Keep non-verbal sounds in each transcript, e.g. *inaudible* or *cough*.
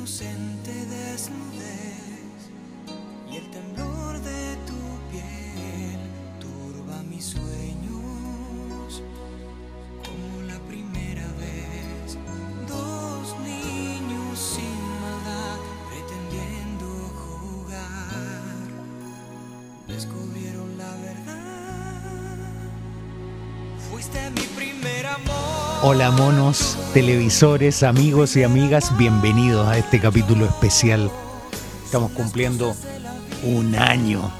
Inocente desnudez Hola monos, televisores, amigos y amigas, bienvenidos a este capítulo especial. Estamos cumpliendo un año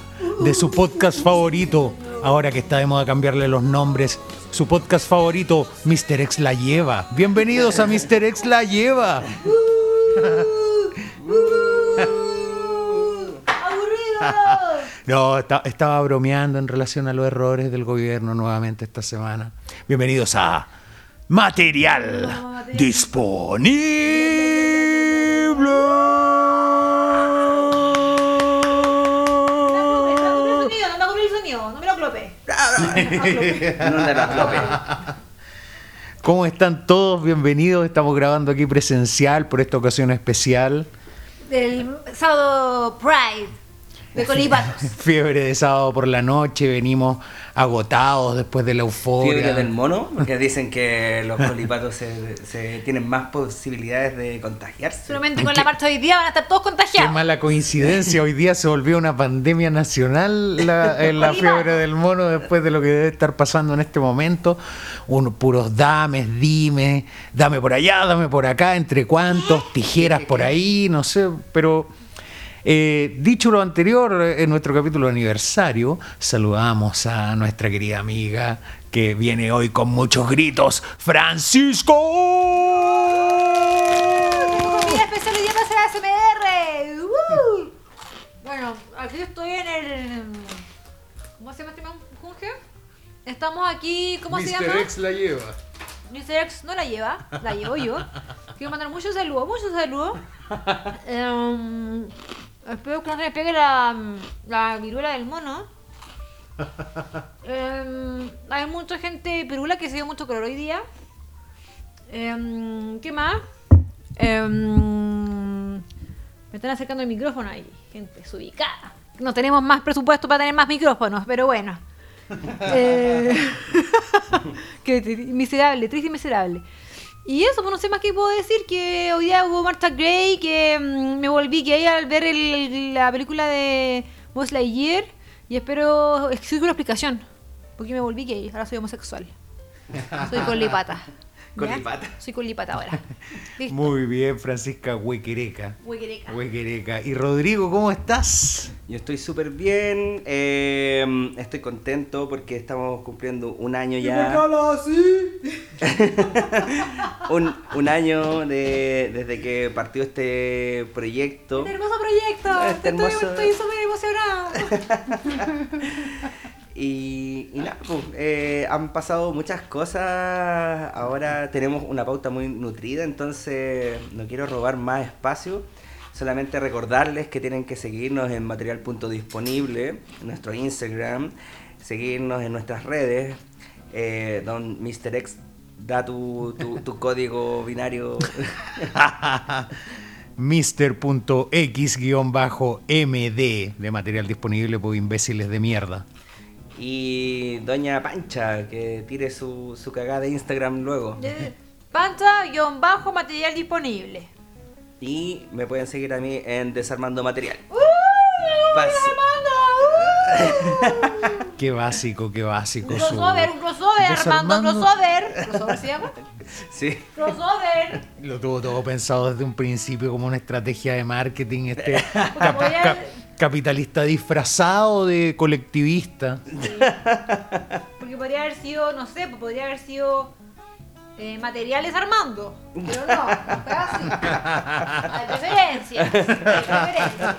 de su podcast favorito, ahora que está de moda cambiarle los nombres. Su podcast favorito, Mr. X la lleva. Bienvenidos a Mr. X la lleva. No, estaba bromeando en relación a los errores del gobierno nuevamente esta semana. Bienvenidos a Material Disponible. No me ocurrió el sonido, no me lo clopé. No te las *laughs* lopes. ¿Cómo están todos? Bienvenidos. Estamos grabando aquí presencial por esta ocasión especial. Del sábado Pride de Colipatos. *laughs* Fiebre de sábado por la noche. Venimos agotados después de la euforia. Fiebre del mono, porque dicen que los colipatos se, se tienen más posibilidades de contagiarse. Solamente con la marcha de hoy día van a estar todos Qué contagiados. mala coincidencia. Hoy día se volvió una pandemia nacional la, *laughs* en la fiebre del mono después de lo que debe estar pasando en este momento. Uno, puros dames, dime, dame por allá, dame por acá, entre cuantos, tijeras por ahí, no sé, pero. Eh, dicho lo anterior, en nuestro capítulo de aniversario, saludamos a nuestra querida amiga que viene hoy con muchos gritos, Francisco. Comida especial hoy día para ASMR. ¡Uh! Bueno, aquí estoy en el. ¿Cómo se llama este junge? Estamos aquí, ¿cómo se llama? la lleva. Mr. X no la lleva, la llevo yo. Quiero mandar muchos saludos, muchos saludos. *laughs* Em, espero que no se me pegue la, la viruela del mono. *laughs* Em, hay mucha gente pirula que se dio mucho color hoy día. Em, ¿Qué más? Em, me están acercando el micrófono ahí, gente desubicada. No tenemos más presupuesto para tener más micrófonos, pero bueno. *laughs* Eh, *laughs* miserable, triste y miserable. Y eso, pues no sé más qué puedo decir, que hoy día hubo Martha Gray, que mm, me volví gay al ver el- la película de Buzz Lightyear y espero exigir una explicación, porque me volví gay, ahora soy homosexual. Soy *laughs* colipata. Soy colipata ahora. *laughs* Listo. Muy bien, Francisca Huequereca. Huequereca. Huequereca. Y Rodrigo, ¿cómo estás? Yo estoy súper bien, eh, estoy contento porque estamos cumpliendo un año ya. *laughs* un, un año de, desde que partió este proyecto. Este hermoso proyecto. Este hermoso- Estoy súper emocionada. *laughs* Y, nada, pues, eh, han pasado muchas cosas. Ahora tenemos una pauta muy nutrida, entonces no quiero robar más espacio. Solamente recordarles que tienen que seguirnos en material.disponible, en nuestro Instagram, seguirnos en nuestras redes. Eh, don Mr. X da tu, tu, código binario. *laughs* Mr.x-md de material disponible por imbéciles de mierda. Y Doña Pancha, que tire su, su cagada de Instagram luego. Panza-bajo material disponible. Y me pueden seguir a mí en Desarmando Material. ¡Uh! Pas- Qué básico, qué básico. Un su- crossover, un crossover, Armando, un Desarmando- crossover. ¿Crossover se llama? Sí. Crossover. Lo tuvo todo pensado desde un principio como una estrategia de marketing este *laughs* capitalista disfrazado de colectivista. Porque podría haber sido, no sé, pues podría haber sido eh, materiales Armando. Pero no, no fue así. Hay preferencias. Hay preferencias.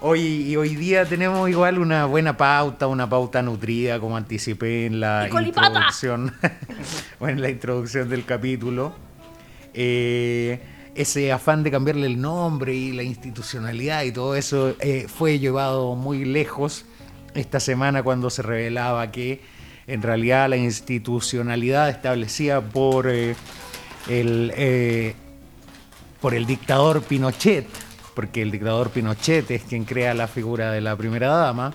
Hoy, y hoy día tenemos igual una buena pauta, una pauta nutrida, como anticipé en la introducción, *laughs* o en la introducción del capítulo. Eh, ese afán de cambiarle el nombre y la institucionalidad y todo eso eh, fue llevado muy lejos esta semana cuando se revelaba que en realidad la institucionalidad establecida por eh, el, eh, por el dictador Pinochet, porque el dictador Pinochet es quien crea la figura de la primera dama,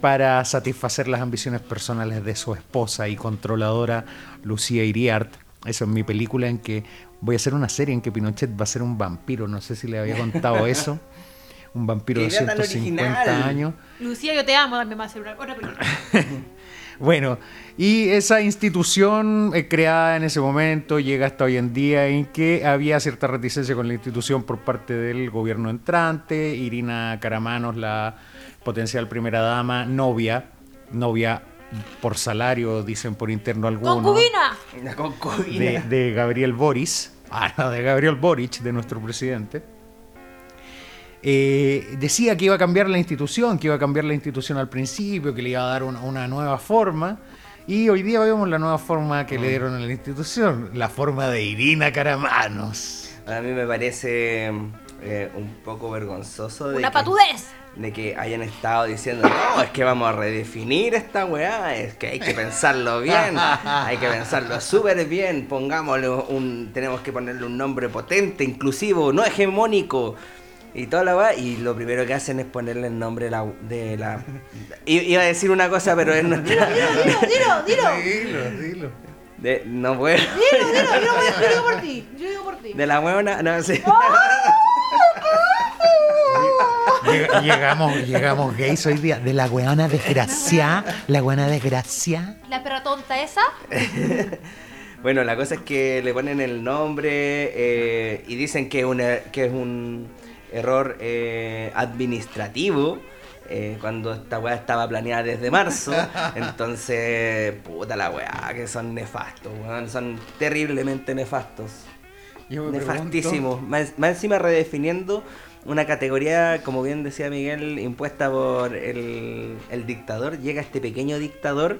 para satisfacer las ambiciones personales de su esposa y controladora Lucía Iriart. Esa es mi película en que voy a hacer una serie en que Pinochet va a ser un vampiro, no sé si le había contado eso. Un vampiro de Qué idea tan 150 original. años. Lucía, yo te amo, también va a otra película. *laughs* Bueno, y esa institución eh, creada en ese momento llega hasta hoy en día en que había cierta reticencia con la institución por parte del gobierno entrante. Irina Caramanos, la potencial primera dama, novia, novia por salario, dicen por interno algunos, ¡Concubina! Una de, concubina. de Gabriel Boris, ah, no, de Gabriel Boric, de nuestro presidente. Eh, decía que iba a cambiar la institución, que iba a cambiar la institución al principio, que le iba a dar una, una nueva forma. Y hoy día vemos la nueva forma que le dieron a la institución, la forma de Irina Caramanos. A mí me parece eh, un poco vergonzoso de ¡Una que, patudez! De que hayan estado diciendo, no, es que vamos a redefinir esta weá, es que hay que pensarlo bien, *laughs* hay que pensarlo súper bien, pongámosle un, tenemos que ponerle un nombre potente, inclusivo, no hegemónico. Y toda la weá, y lo primero que hacen es ponerle el nombre de la... De la iba a decir una cosa, pero es *laughs* nuestra... Dilo, dilo, dilo. Dilo, dilo. de- no puedo. Dilo, dilo, yo, yo digo por ti. Yo digo por ti. De la huevona, no sé. *laughs* Llega- Llegamos, llegamos gays hoy día. De la weona desgracia, la weona desgracia. La perra tonta esa. *laughs* Bueno, la cosa es que le ponen el nombre eh, y dicen que, es un er- que es un error eh, administrativo. eh, cuando esta weá estaba planeada desde marzo, *laughs* entonces, puta la weá, que son nefastos, weón, son terriblemente nefastos. Nefastísimos. Más, más encima redefiniendo una categoría, como bien decía Miguel, impuesta por el, el dictador. Llega este pequeño dictador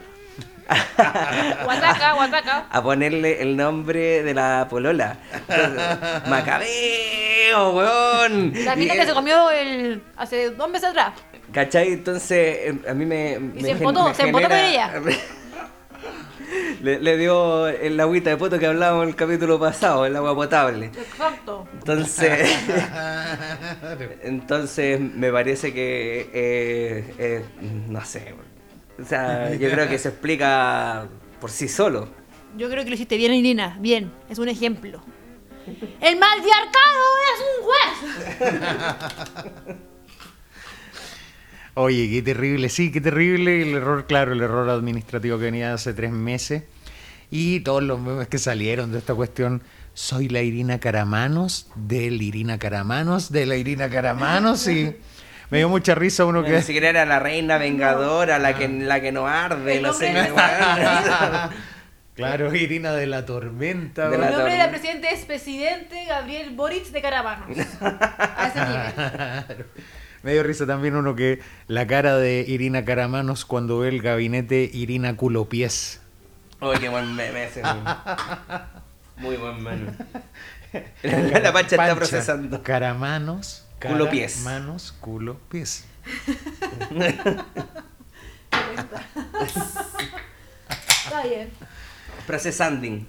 *laughs* Guataca, guataca. a ponerle el nombre de la polola. Entonces, *laughs* Macabeo, weón. La mina Y, que se comió el hace dos meses atrás. ¿Cachai? Entonces, eh, a mí me. me se empotó, se empotó con genera- *laughs* le, le dio el agüita de poto que hablábamos en el capítulo pasado, el agua potable. Exacto. Entonces. *laughs* Entonces, me parece que. eh, eh, no sé. O sea, yo creo que se explica por sí solo. Yo creo que lo hiciste bien, Irina. Bien. Es un ejemplo. El malviarcado es un juez. *laughs* Oye, qué terrible, sí, qué terrible el error, claro, el error administrativo que venía hace tres meses. Y todos los memes que salieron de esta cuestión. Soy la Irina Caramanos, del Irina Caramanos, de la Irina Caramanos. Y me dio mucha risa uno Ni que. siquiera era la reina vengadora, la que, la que no arde, no sé. de-. Claro, Irina de la Tormenta. De El la nombre torre. del presidente es presidente Gabriel Boric de Caravanos. A ese nivel. *laughs* Me dio risa también uno que la cara de Irina Caramanos cuando ve el gabinete Irina Culopiés. Uy, qué buen meme ese. *laughs* Muy buen meme. La *laughs* pancha está procesando. Caramanos. Culo pies. Manos, culo, pies. Está bien. Procesanding.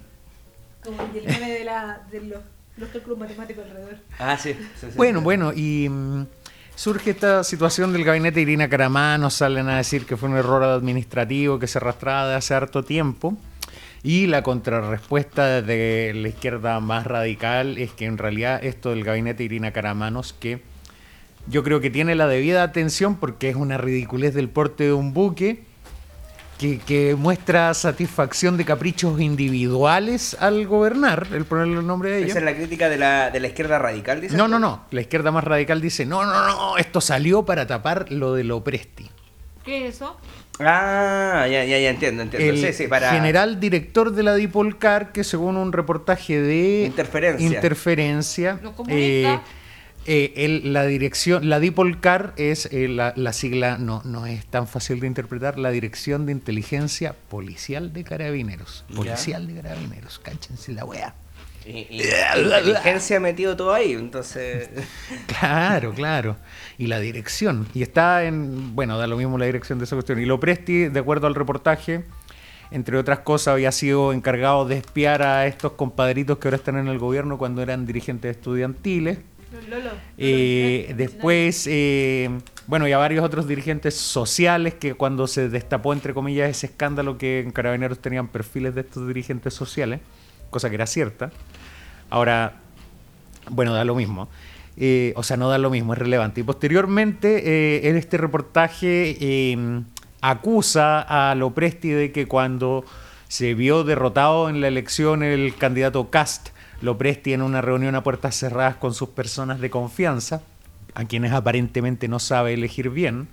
Como el meme de, la, de los, los cálculos matemáticos alrededor. Ah, sí. sí, sí. Bueno, bueno, y mm, surge esta situación del gabinete Irina Caramanos, salen a decir que fue un error administrativo que se arrastraba de hace harto tiempo. Y la contrarrespuesta de la izquierda más radical es que en realidad esto del gabinete Irina Caramanos, que yo creo que tiene la debida atención porque es una ridiculez del porte de un buque que, que muestra satisfacción de caprichos individuales al gobernar, el ponerle el nombre de ellos. Esa es la crítica de la, de la izquierda radical, dice. No, no, no. La izquierda más radical dice, no, no, no, esto salió para tapar lo de lo Presti. ¿Qué es eso? Ah, ya, ya, ya entiendo, entiendo. El sí, sí, para. general director de la Dipolcar, que según un reportaje de Interferencia. Interferencia, comunistas. Eh, el- la dirección, la Dipolcar es eh, la, la sigla, no, no es tan fácil de interpretar, la Dirección de Inteligencia Policial de Carabineros. Ya. Policial de Carabineros, cánchense la wea. Y, y- *laughs* inteligencia ha metido todo ahí, entonces. *laughs* Claro, claro. Y la dirección. Y está en, bueno, da lo mismo la dirección de esa cuestión. Y lo Presti, de acuerdo al reportaje, entre otras cosas, había sido encargado de espiar a estos compadritos que ahora están en el gobierno cuando eran dirigentes estudiantiles. Lolo. Eh, después, eh, bueno, y a varios otros dirigentes sociales que cuando se destapó, entre comillas, ese escándalo que en Carabineros tenían perfiles de estos dirigentes sociales, cosa que era cierta. Ahora, bueno, da lo mismo. Eh, o sea, no da lo mismo, es relevante. Y posteriormente, en este reportaje eh, acusa a Lopresti de que cuando se vio derrotado en la elección el candidato Cast, Lopresti en una reunión a puertas cerradas con sus personas de confianza, a quienes aparentemente no sabe elegir bien,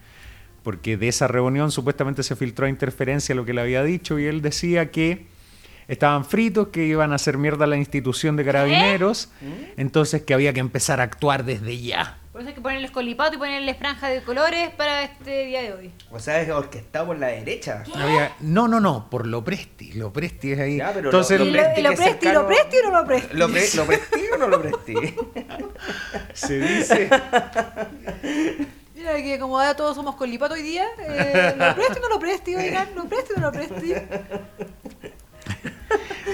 porque de esa reunión supuestamente se filtró a interferencia lo que le había dicho y él decía que estaban fritos, que iban a hacer mierda a la institución de carabineros, entonces que había que empezar a actuar desde ya. Por eso hay que ponerles colipato y ponerles franja de colores para este día de hoy. O sea, es orquestado por la derecha. No, no, no, por Lopresti, Lopresti es ahí. Ya, pero entonces lo- ¿Y lo lo, presti lo presti, cercano- lo presti o no lo presti? ¿Lo, pre- ¿Lo prestí o no lo prestí? *laughs* se dice... Mira que como ahora todos somos colipato hoy día, eh, lo presti o no lo presti, oigan, lo presti o no lo presti.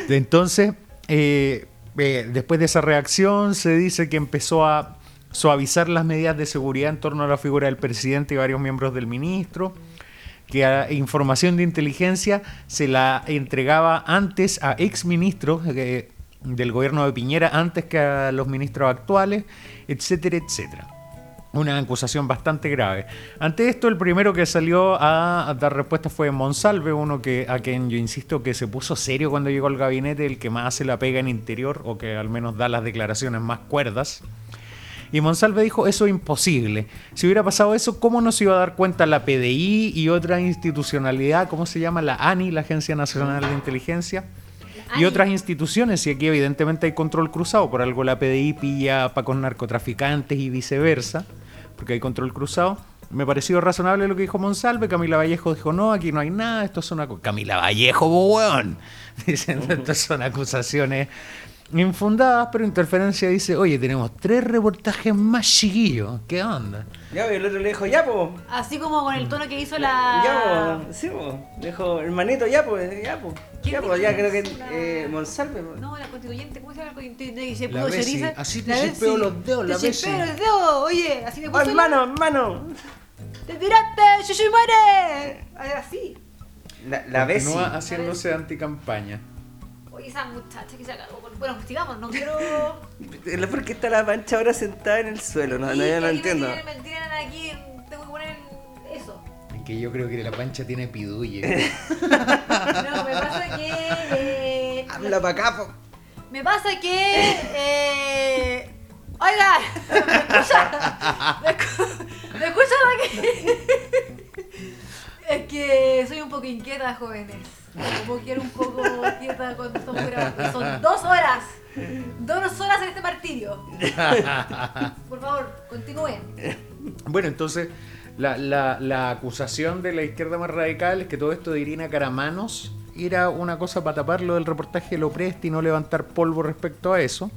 Entonces, eh, eh, después de esa reacción, se dice que empezó a suavizar las medidas de seguridad en torno a la figura del presidente y varios miembros del ministro, que a información de inteligencia se la entregaba antes a exministros eh, del gobierno de Piñera, antes que a los ministros actuales, etcétera, etcétera. Una acusación bastante grave. Ante esto, el primero que salió a dar respuesta fue Monsalve, uno que a quien yo insisto que se puso serio cuando llegó al gabinete, el que más hace la pega en interior, o que al menos da las declaraciones más cuerdas. Y Monsalve dijo, eso es imposible. Si hubiera pasado eso, ¿cómo no se iba a dar cuenta la PDI y otra institucionalidad, ¿cómo se llama? La ANI, la Agencia Nacional de Inteligencia. Y otras instituciones, y aquí evidentemente hay control cruzado, por algo la PDI pilla para con narcotraficantes y viceversa, porque hay control cruzado. Me pareció razonable lo que dijo Monsalve, Camila Vallejo dijo, no, aquí no hay nada, esto son... acu-". Camila Vallejo, weón. *laughs* Diciendo, estas son acusaciones infundadas, pero Interferencia dice, oye, tenemos tres reportajes más chiquillos, ¿qué onda? Ya, pues, el otro le dijo, ya, po. Así como con el tono que hizo la... Ya, po. Sí, po. Le dijo, hermanito, ya, pues, ya, po. ¿Quién Ya, pues, ya creo que? La- eh, Monsalve, po. No, la constituyente, ¿cómo se llama la constituyente? Y se La puso choriza. así te chispeo los dedos, la Te Bessi. chispeo los dedos, oye, así me Oh, puso la- hermano, hermano. ¡Te tiraste! ¡Yuyu muere! Así. La, la. Continúa haciéndose anticampaña. Oye, esa muchacha que se acabó. con- Bueno, sigamos, no quiero... ¿Por qué está la pancha ahora sentada en el suelo? No, no, yo no aquí entiendo. Me tiran, me tiran aquí, tengo que poner eso. Es que yo creo que la pancha tiene pidulle. *laughs* No, me pasa que... eh, Habla para acá, po. Me pasa que. Eh, oiga, *laughs* ¿me escucha? ¿Me, escu- ¿me escucha aquí? *laughs* Es que soy un poco inquieta, jóvenes. Como quiero un poco cuando estamos grabando. Son dos horas. Dos horas en este martirio. Por favor, continúen. Bueno, entonces, la, la- la acusación de la izquierda más radical es que todo esto de Irina Caramanos era una cosa para taparlo del reportaje de Lopresti y no levantar polvo respecto a eso.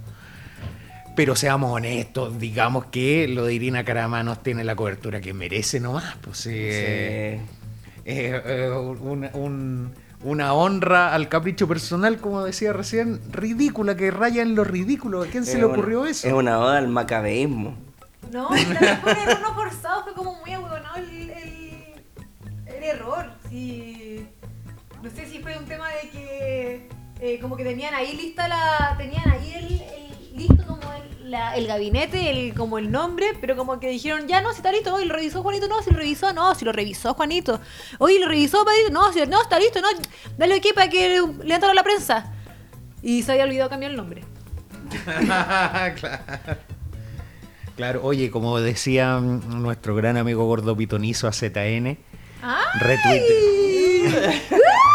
Pero seamos honestos, digamos que lo de Irina Caramanos tiene la cobertura que merece nomás. Pues, eh, eh, eh, una, un- una honra al capricho personal, como decía recién, ridícula, que raya en lo ridículo. ¿A quién se le una- ocurrió eso? Es una oda al macabeísmo. No, y también fue un error no forzado, fue como muy ahueonado el, el, el error. Sí. No sé si fue un tema de que eh, como que tenían ahí lista la. tenían ahí el, el- listo como la- el gabinete, el, como el nombre, pero como que dijeron, ya no, si está listo, y lo revisó Juanito, no, si lo revisó, no, si lo revisó Juanito. Oye, lo revisó Padrito, no, si no, está listo, no, dale aquí para que le a la prensa. Y se había olvidado cambiar el nombre. *laughs* claro. Claro, oye, como decía nuestro gran amigo gordo pitonizo a ZN, *laughs*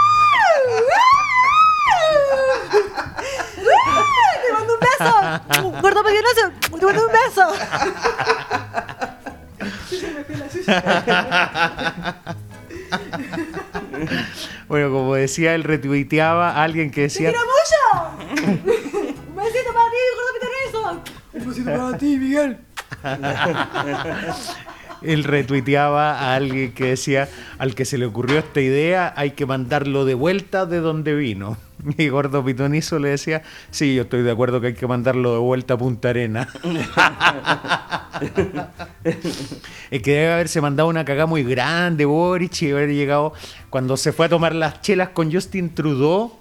¡Te un beso! ¡Gordo! ¡Te un beso! Bueno, como decía, él retuiteaba a alguien que ¡Te decía. quiero mucho! ¡Un besito para ti, gordo peligroso! ¡Un besito para ti, Miguel! él retuiteaba a alguien que decía, al que se le ocurrió esta idea, hay que mandarlo de vuelta de donde vino. *laughs* Y Gordo Pitonizo le decía, sí, yo estoy de acuerdo que hay que mandarlo de vuelta a Punta Arena. *laughs* es que debe haberse mandado una cagada muy grande, Boric, y haber llegado cuando se fue a tomar las chelas con Justin Trudeau,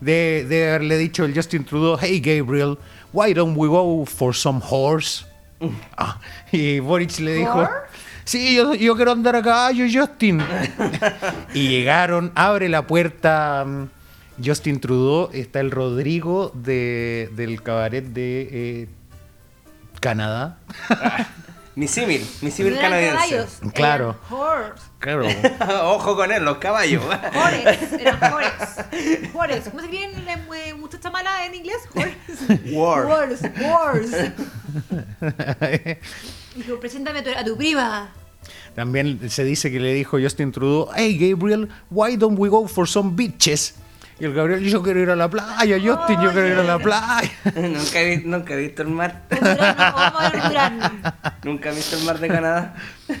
de, de haberle dicho el Justin Trudeau, hey Gabriel, why don't we go for some horse? Ah, y Boric le dijo, sí, yo, yo quiero andar a caballo, Justin. *laughs* y llegaron, abre la puerta Justin Trudeau, está el Rodrigo de, del cabaret de eh, Canadá. Mi símil, mi símil canadiense. Claro. horse. Claro. *laughs* Ojo con él, los caballos. Horse, eran *laughs* horse. Horse. ¿Cómo se escribe en la eh, muchacha mala en inglés? Horse. War. Horse. Horse. *laughs* Dijo, preséntame a tu, a tu prima. También se dice que le dijo Justin Trudeau, hey Gabriel, why don't we go for some beaches? Y el Gabriel, yo quiero ir a la playa, Justin, yo quiero ir a la playa. *laughs* nunca, he, nunca he visto el mar. *laughs* Nunca he visto el mar de Canadá. *laughs*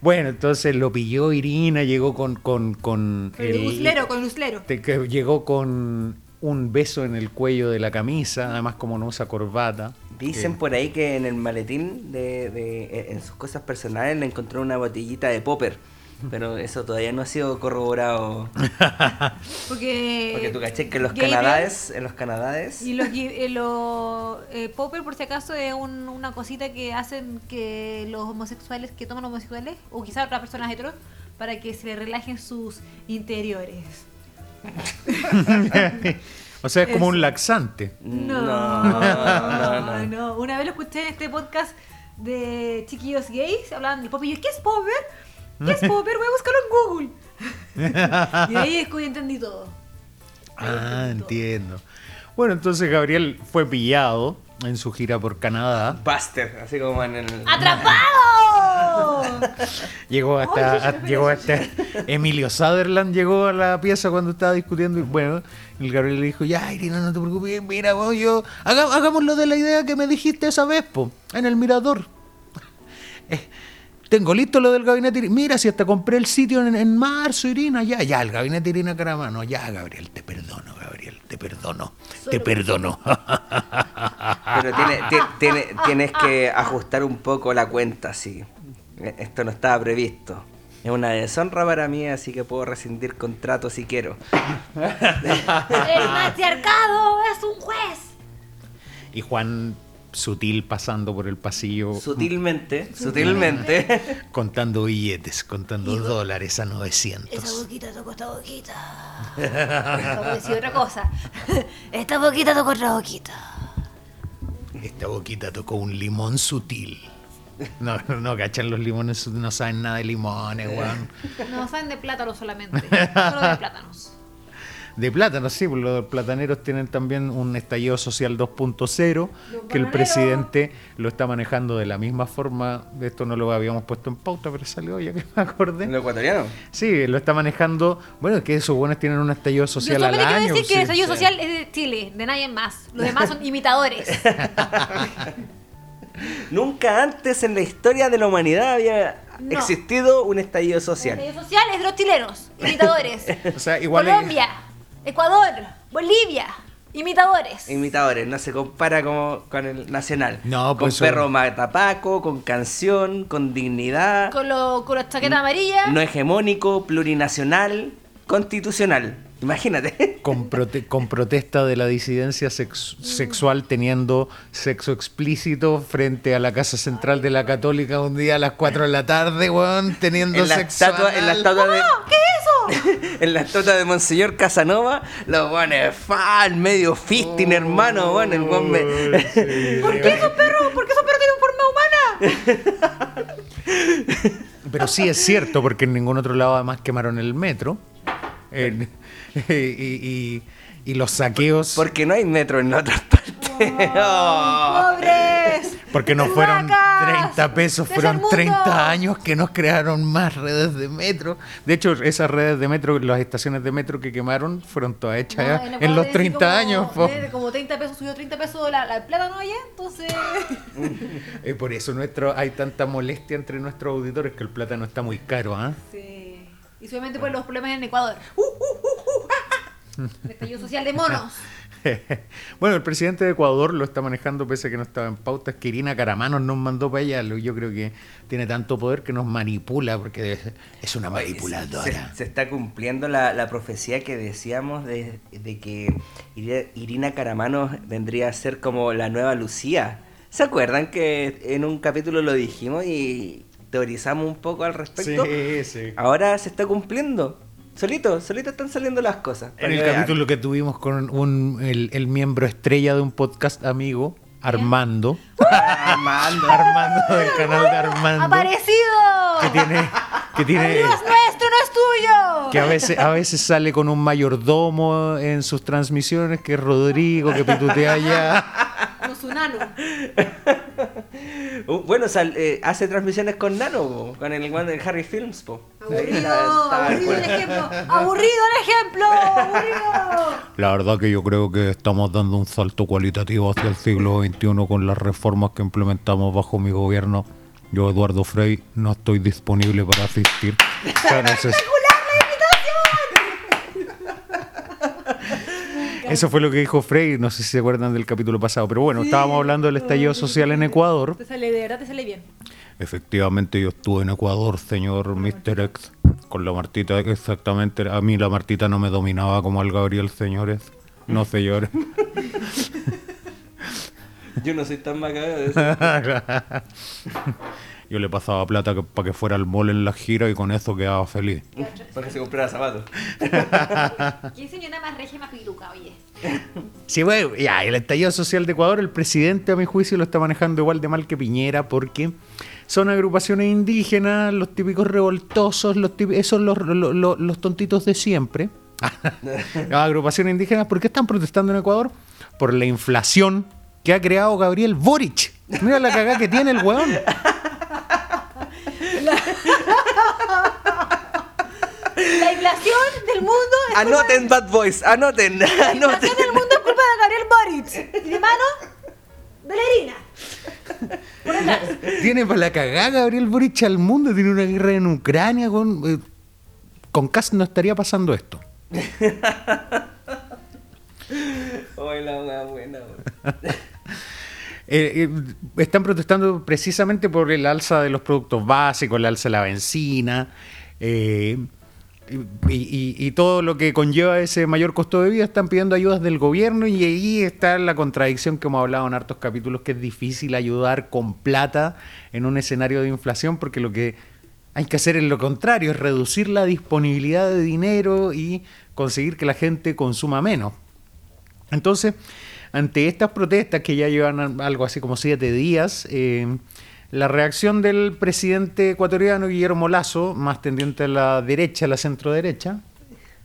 Bueno, entonces lo pilló Irina, llegó con... con, con el uslero, con el uslero. te- que llegó con un beso en el cuello de la camisa, además como no usa corbata. Dicen por ahí que en el maletín de, de- en sus cosas personales le encontró una botellita de popper. Pero eso todavía no ha sido corroborado. *laughs* Porque, Porque tú caché que en los canadades, en los canadades, Y los, eh, los eh, popper, por si acaso, es un- una cosita que hacen que los homosexuales que toman homosexuales, o quizás otras personas heteros, para que se le relajen sus interiores. *laughs* o sea, es como un laxante. No, No, no, no. no. Una vez lo escuché en este podcast de chiquillos gays, hablaban del popper. Y yo, ¿qué es popper? ¿Qué es popper? Voy a buscarlo en Google. *laughs* y ahí es que entendí todo. Ahí Ah, entendí todo. entiendo. Bueno, entonces Gabriel fue pillado en su gira por Canadá. Buster, así como en el. ¡Atrapado! *laughs* Llegó hasta, a- llegó hasta Emilio Sutherland llegó a la pieza cuando estaba discutiendo y bueno, el Gabriel le dijo, ya Irina, no te preocupes, mira, vos, yo, hagámoslo de la idea que me dijiste esa vez, po, en el mirador. *laughs* Tengo listo lo del gabinete Irina. Mira, si hasta compré el sitio en, en marzo, Irina, ya, ya, el gabinete Irina Caramano, ya, Gabriel, te perdono, Gabriel, te perdono, te perdono. Pero tiene- ti- tiene- tienes que ajustar un poco la cuenta, sí. Eh, Esto no estaba previsto. Es una deshonra para mí, así que puedo rescindir contrato si quiero. *laughs* El matriarcado es un juez. y Juan sutil pasando por el pasillo. Sutilmente, sutilmente. *laughs* Contando billetes, contando dólares a 900. Esa boquita tocó esta boquita. De decir otra cosa. *laughs* Esta boquita tocó otra boquita. Esta boquita tocó un limón sutil. No, no, cachan los limones, no saben nada de limones, weón. No, saben de plátano solamente. Solo de plátanos. De plátanos, sí, pues los plataneros tienen también un estallido social 2.0, que el presidente lo está manejando de la misma forma. Esto no lo habíamos puesto en pauta, pero salió *laughs* ya que me acordé. ¿Lo ecuatoriano? Sí, lo está manejando. Bueno, que esos buenos tienen un estallido Yo social al año. que sí. el estallido sí. social es de Chile, de nadie más. Los demás son *laughs* imitadores. *laughs* Nunca antes en la historia de la humanidad había No. existido un estallido El social. estallido social es de los chilenos, imitadores. O sea, igual Colombia, Ecuador, Bolivia, imitadores. Imitadores, no se compara como con el nacional. No, con pues son- perro matapaco, con canción, con dignidad, Con, lo, con la chaqueta amarilla. no hegemónico, plurinacional, constitucional. Imagínate. *laughs* con, prote- con protesta de la disidencia sex- sexual teniendo sexo explícito frente a la Casa Central de la Católica un día a las 4 de la tarde, weón, teniendo En la sexo estatua, en la estatua de. ¿Qué es eso? *laughs* en la estatua de Monseñor Casanova, los guanes fan, medio fisting, hermano, bueno, el guan me- *laughs* ¿Por qué esos perros? ¿Por qué esos perros tienen forma humana? *laughs* Pero sí es cierto, porque en ningún otro lado además quemaron el metro. En- y, y- y los saqueos, Porque no hay metro en otras partes. Oh. ¡Pobres! Porque no fueron ¡Vacas! 30 pesos fueron mundo. 30 años que nos crearon más redes de metro. De hecho, esas redes de metro, las estaciones de metro que quemaron, fueron todas hechas No, en los es 30 como- años. po. Como 30 pesos, subió 30 pesos la, la plata, ¿no? Ya, entonces. *laughs* Eh, por eso nuestro, hay tanta molestia entre nuestros auditores que el plátano está muy caro. ¿ah? sí. Y solamente por los problemas en Ecuador. *laughs* El estallido social de monos. *laughs* *laughs* bueno, el presidente de Ecuador lo está manejando pese a que no estaba en pauta. Es que Irina Caramanos nos mandó para allá. Yo creo que tiene tanto poder que nos manipula porque es una manipuladora. Se, se está cumpliendo la, la profecía que decíamos de, de que Iri- Irina Caramanos vendría a ser como la nueva Lucía. ¿Se acuerdan que en un capítulo lo dijimos y teorizamos un poco al respecto? Sí, sí. Ahora se está cumpliendo. Solito, solito están saliendo las cosas. En el capítulo que tuvimos con un, el, el miembro estrella de un podcast amigo, Armando. Armando. *laughs* Armando del canal de Armando. ¡Aparecido! Que tiene. Que tiene. ¡Arriba es nuestro, no es tuyo! Que a veces, a veces sale con un mayordomo en sus transmisiones, que es Rodrigo, que pitutea allá. Con su nano. *laughs* Uh, bueno, sal- eh, hace transmisiones con Nano, po, con el one de Harry Films, po. Aburrido, está- está- aburrido el ejemplo. Aburrido el ejemplo. Aburrido. La verdad que yo creo que estamos dando un salto cualitativo hacia el siglo XXI con las reformas que implementamos bajo mi gobierno. Yo, Eduardo Frey, no estoy disponible para asistir. *laughs* Pero no sé si- Eso fue lo que dijo Frey, no sé si se acuerdan del capítulo pasado, pero bueno, estábamos hablando del estallido social en Ecuador. Te sale, de verdad te sale bien. Efectivamente, yo estuve en Ecuador, señor Mr. X, con la Martita, exactamente. A mí la Martita no me dominaba como al Gabriel, señores. No, señores. *laughs* Yo no soy tan macabro de eso. Yo le pasaba plata que- para que fuera al mall en la gira y con eso quedaba feliz. Para que se comprara zapatos. *laughs* ¿Quién señora más regia y más piluca, oye? Sí, bueno, ya, el estallido social de Ecuador, el presidente, a mi juicio, lo está manejando igual de mal que Piñera porque son agrupaciones indígenas, los típicos revoltosos, los típicos, esos los, los, los- los tontitos de siempre. *laughs* Las agrupaciones indígenas, ¿por qué están protestando en Ecuador? Por la inflación que ha creado Gabriel Boric. Mira la cagada que tiene el weón. La inflación del mundo es Anoten Bad Boys, anoten, La inflación del mundo es culpa de Gabriel Boric. Y de mano atrás. Tiene para la cagada Gabriel Boric al mundo, tiene una guerra en Ucrania con... eh, con Kass no estaría pasando esto. *laughs* Oye, la wea buena, wea. *laughs* Eh, eh, están protestando precisamente por el alza de los productos básicos, el alza de la benzina eh, y, todo lo que conlleva ese mayor costo de vida. Están pidiendo ayudas del gobierno y ahí está la contradicción que hemos hablado en hartos capítulos, que es difícil ayudar con plata en un escenario de inflación porque lo que hay que hacer es lo contrario, es reducir la disponibilidad de dinero y conseguir que la gente consuma menos. Entonces, ante estas protestas que ya llevan algo así como siete días, eh, la reacción del presidente ecuatoriano Guillermo Lazo, más tendiente a la derecha, a la centro derecha,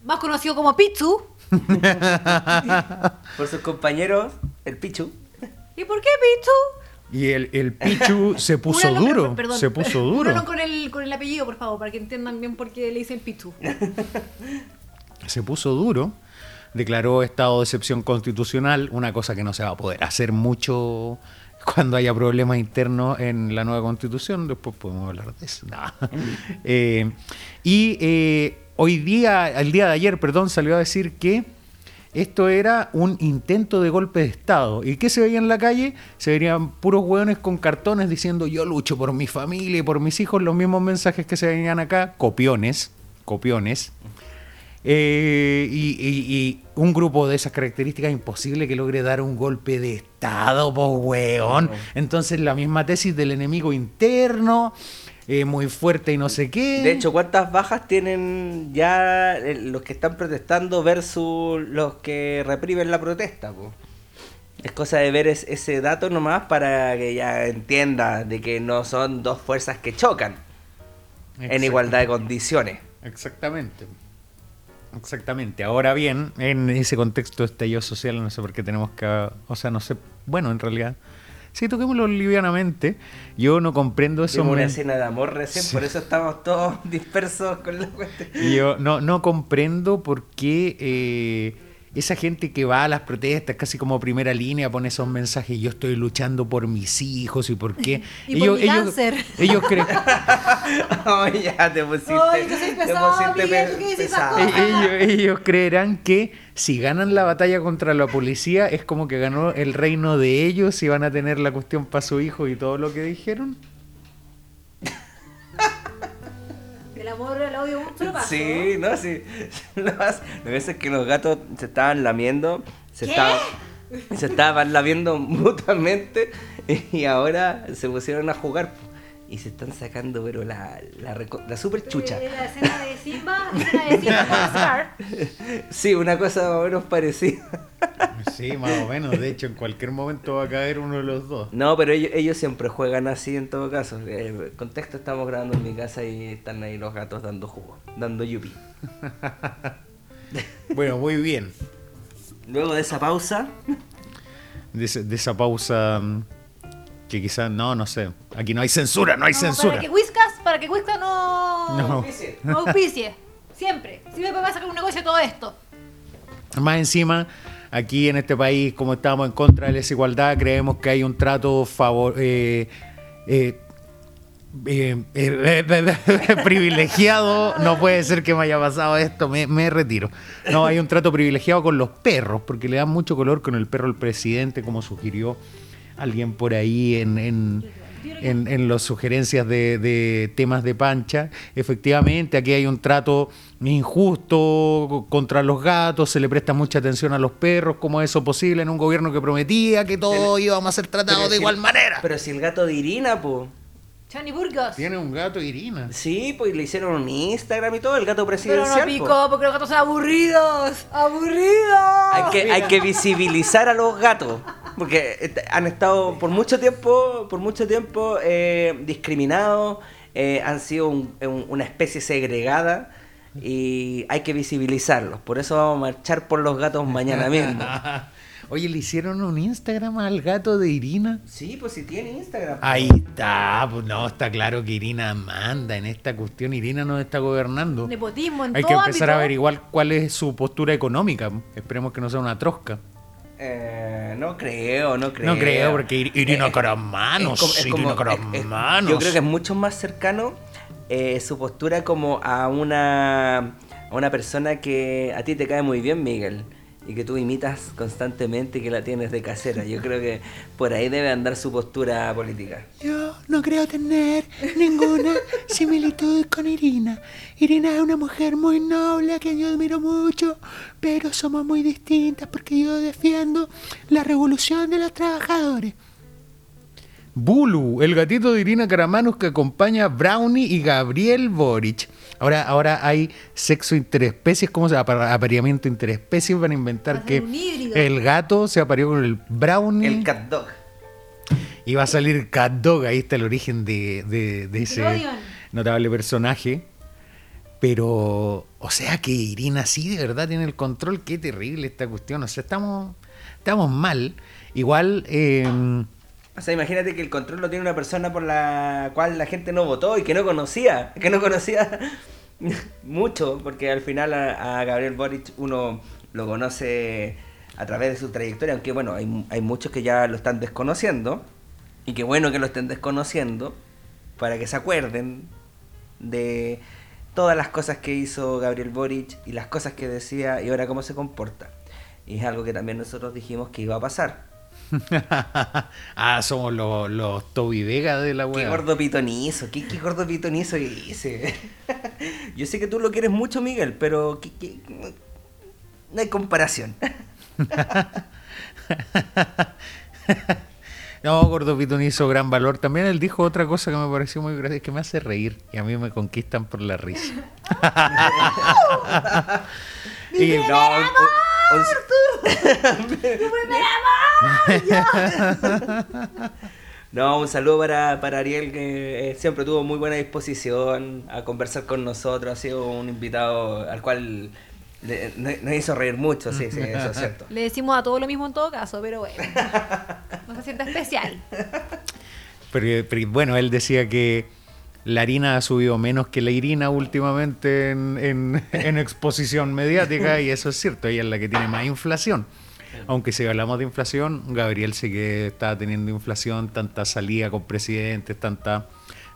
Más conocido como Pizzu. *laughs* Por sus compañeros, el Pichu. ¿Y por qué Pizzu? y el, el Pichu se *laughs* puso duro, per- perdón, se puso duro, con el, con el apellido, por favor, para que entiendan bien por qué le dicen Pizzu. *laughs* se puso duro, declaró estado de excepción constitucional, una cosa que no se va a poder hacer mucho cuando haya problemas internos en la nueva constitución, después podemos hablar de eso. No. Eh, y eh, hoy día, el día de ayer, perdón, salió a decir que esto era un intento de golpe de Estado. ¿Y qué se veía en la calle? Se veían puros hueones con cartones diciendo yo lucho por mi familia y por mis hijos, los mismos mensajes que se veían acá, copiones, copiones. Eh, y, y- y un grupo de esas características imposible que logre dar un golpe de Estado, po weón. Entonces la misma tesis del enemigo interno, eh, muy fuerte y no sé qué. De hecho, ¿cuántas bajas tienen ya eh, los que están protestando versus los que reprimen la protesta? po? Es cosa de ver es- ese dato nomás para que ya entienda de que no son dos fuerzas que chocan en igualdad de condiciones. Exactamente. Exactamente. Ahora bien, en ese contexto de estallido social, no sé por qué tenemos que. O sea, no sé. Bueno, en realidad, Sí, toquémoslo livianamente. Yo no comprendo eso. Una escena de amor recién, por eso estamos todos *laughs* dispersos con la cuestión. Yo no, no comprendo por qué eh, esa gente que va a las protestas casi como primera línea pone esos mensajes, yo estoy luchando por mis hijos y por qué. *laughs* Y por mi cáncer. ellos *laughs* creen... *laughs* Ay, ya te pusiste. Ay, yo soy te pesado, pusiste Miguel, pe- ¿qué dices esas pesado. cosas? ellos, ellos creerán que si ganan la batalla contra la policía es como que ganó el reino de ellos y van a tener la cuestión para su hijo y todo lo que dijeron. Amor, el odio, un solo paso. Sí, no, sí. Lo que pasa es que los gatos se estaban lamiendo, se ¿Qué? estaban, se estaban lamiendo *laughs* mutuamente y ahora se pusieron a jugar y se están sacando, pero la, la, la super chucha. Eh, La escena de Simba, la escena de Simba. *laughs* Sí, una cosa más o menos parecida. Sí, más o menos. De hecho, en cualquier momento va a caer uno de los dos. No, pero ellos, ellos siempre juegan así en todo caso. Eh, contexto, estamos grabando en mi casa y están ahí los gatos dando jugo, dando yupi. *laughs* Bueno, muy bien. Luego de esa pausa, de esa pausa mm, que quizás, no, no sé. Aquí no hay censura, no hay No, censura. Para que Whiskas, para que Whiskas no... No. no auspicie. Siempre. Siempre va a sacar un negocio todo esto. Más encima, aquí en este país, como estamos en contra de la desigualdad, creemos que hay un trato favor, eh, eh, eh, *laughs* privilegiado. No puede ser que me haya pasado esto, me, me retiro. No, hay un trato privilegiado con los perros, porque le dan mucho color con el perro al presidente, como sugirió alguien por ahí en, en, en, en las sugerencias de, de temas de pancha. Efectivamente, aquí hay un trato injusto contra los gatos, se le presta mucha atención a los perros, ¿cómo es eso posible en un gobierno que prometía que todos íbamos a ser tratados Pero de si- igual manera? Pero si el gato de Irina, pues. Chani Burgos. Tiene un gato Irina. Sí, pues le hicieron un Instagram y todo, el gato Pero presidencial. no po. picó porque los gatos son aburridos. ¡Aburridos! Hay que, hay que visibilizar a los gatos. Porque est- han estado por mucho tiempo, por mucho tiempo eh, discriminados, eh, han sido un- un- una especie segregada y hay que visibilizarlos. Por eso vamos a marchar por los gatos mañana mismo. *laughs* Oye, le hicieron un Instagram al gato de Irina. Sí, pues si tiene Instagram. Ahí está, pues no, está claro que Irina manda en esta cuestión. Irina nos está gobernando. Nepotismo en Hay todo que empezar a averiguar cuál es su postura económica. Esperemos que no sea una trosca. Eh, no creo, no creo. No creo, porque Ir- Irina Eh, Caramanos, es como- es Irina como- es- es- Caramanos. Yo creo que es mucho más cercano eh, su postura como a una, a una persona que a ti te cae muy bien, Miguel, y que tú imitas constantemente y que la tienes de casera. Yo creo que por ahí debe andar su postura política. Yo no creo tener ninguna similitud con Irina. Irina es una mujer muy noble a quien yo admiro mucho, pero somos muy distintas porque yo defiendo la revolución de los trabajadores. Bulu, el gatito de Irina Caramanos que acompaña a Brownie y Gabriel Boric. Ahora, ahora hay sexo interespecies, ¿cómo se llama? Apareamiento interespecies. Van a inventar a que el gato se apareó con el Brownie. El cat dog. Y va a salir Cat Dog, ahí está el origen de, de- de ese notable personaje. Pero, o sea que Irina sí de verdad tiene el control, qué terrible esta cuestión. O sea, estamos, estamos mal. Igual, eh, O sea, imagínate que el control lo tiene una persona por la cual la gente no votó y que no conocía, que no conocía *laughs* mucho, porque al final a, Gabriel Boric uno lo conoce a través de su trayectoria, aunque bueno, hay, hay muchos que ya lo están desconociendo, y qué bueno que lo estén desconociendo, para que se acuerden de todas las cosas que hizo Gabriel Boric y las cosas que decía y ahora cómo se comporta. Y es algo que también nosotros dijimos que iba a pasar. *laughs* ah, somos los, los Toby Vega de la Qué web. gordo pitonizo, qué, qué gordo pitonizo hice. *laughs* Yo sé que tú lo quieres mucho, Miguel, pero qué- qué- no hay comparación. *laughs* No, Gordo Pitón hizo gran valor. También él dijo otra cosa que me pareció muy graciosa, que me hace reír y a mí me conquistan por la risa. Y- No, *laughs* No, un saludo para, para Ariel que eh, siempre tuvo muy buena disposición a conversar con nosotros. Ha sido un invitado al cual Le- no- nos hizo reír mucho, sí, sí, eso es cierto. Le decimos a todo lo mismo en todo caso, pero bueno. No se sienta especial. Pero, pero, bueno, él decía que la harina ha subido menos que la irina últimamente en, en- *laughs* en exposición mediática y eso es cierto, ella es la que tiene más inflación. Aunque si hablamos de inflación, Gabriel sí que está teniendo inflación, tanta salida con presidentes, tanta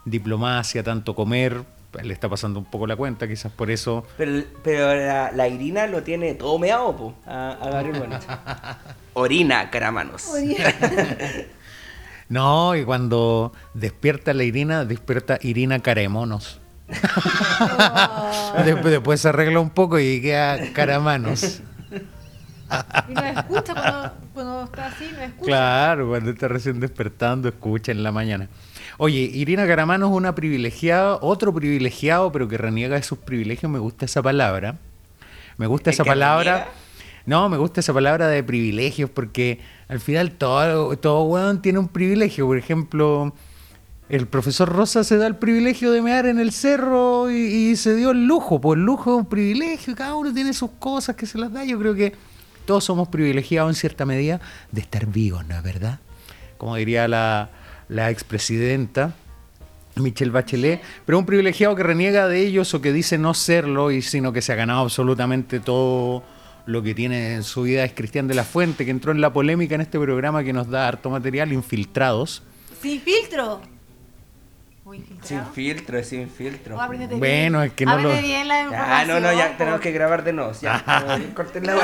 diplomacia, tanto comer, le está pasando un poco la cuenta, quizás por eso Pero, pero la, la Irina lo tiene todo meado, po, a, a Gabriel. *laughs* Orina, caramanos. *laughs* No, y cuando despierta la Irina, despierta Irina Caremonos. *laughs* después, después se arregla un poco y queda Caramanos. Y no escucha cuando, cuando está así, no escucha. Claro, cuando está recién despertando, escucha en la mañana. Oye, Irina Caramanos es una privilegiada, otro privilegiado, pero que reniega de sus privilegios. Me gusta esa palabra. Me gusta ¿El esa palabra. reniega? No, me gusta esa palabra de privilegios porque al final todo, todo weón tiene un privilegio. Por ejemplo, el profesor Rosa se da el privilegio de mear en el cerro y, se dio el lujo. Pues el lujo es un privilegio, cada uno tiene sus cosas que se las da. Yo creo que todos somos privilegiados en cierta medida de estar vivos, ¿no es verdad? Como diría la, la expresidenta Michelle Bachelet, pero un privilegiado que reniega de ellos o que dice no serlo, y sino que se ha ganado absolutamente todo lo que tiene en su vida es Cristian de la Fuente, que entró en la polémica en este programa que nos da harto material, Infiltrados. Sin filtro. Muy Sin filtro, sin filtro. Oh, Bueno, bien. es que no lo- bien la Ah, no, no, ya tenemos que grabar de nuevo. Ya, *laughs* corten la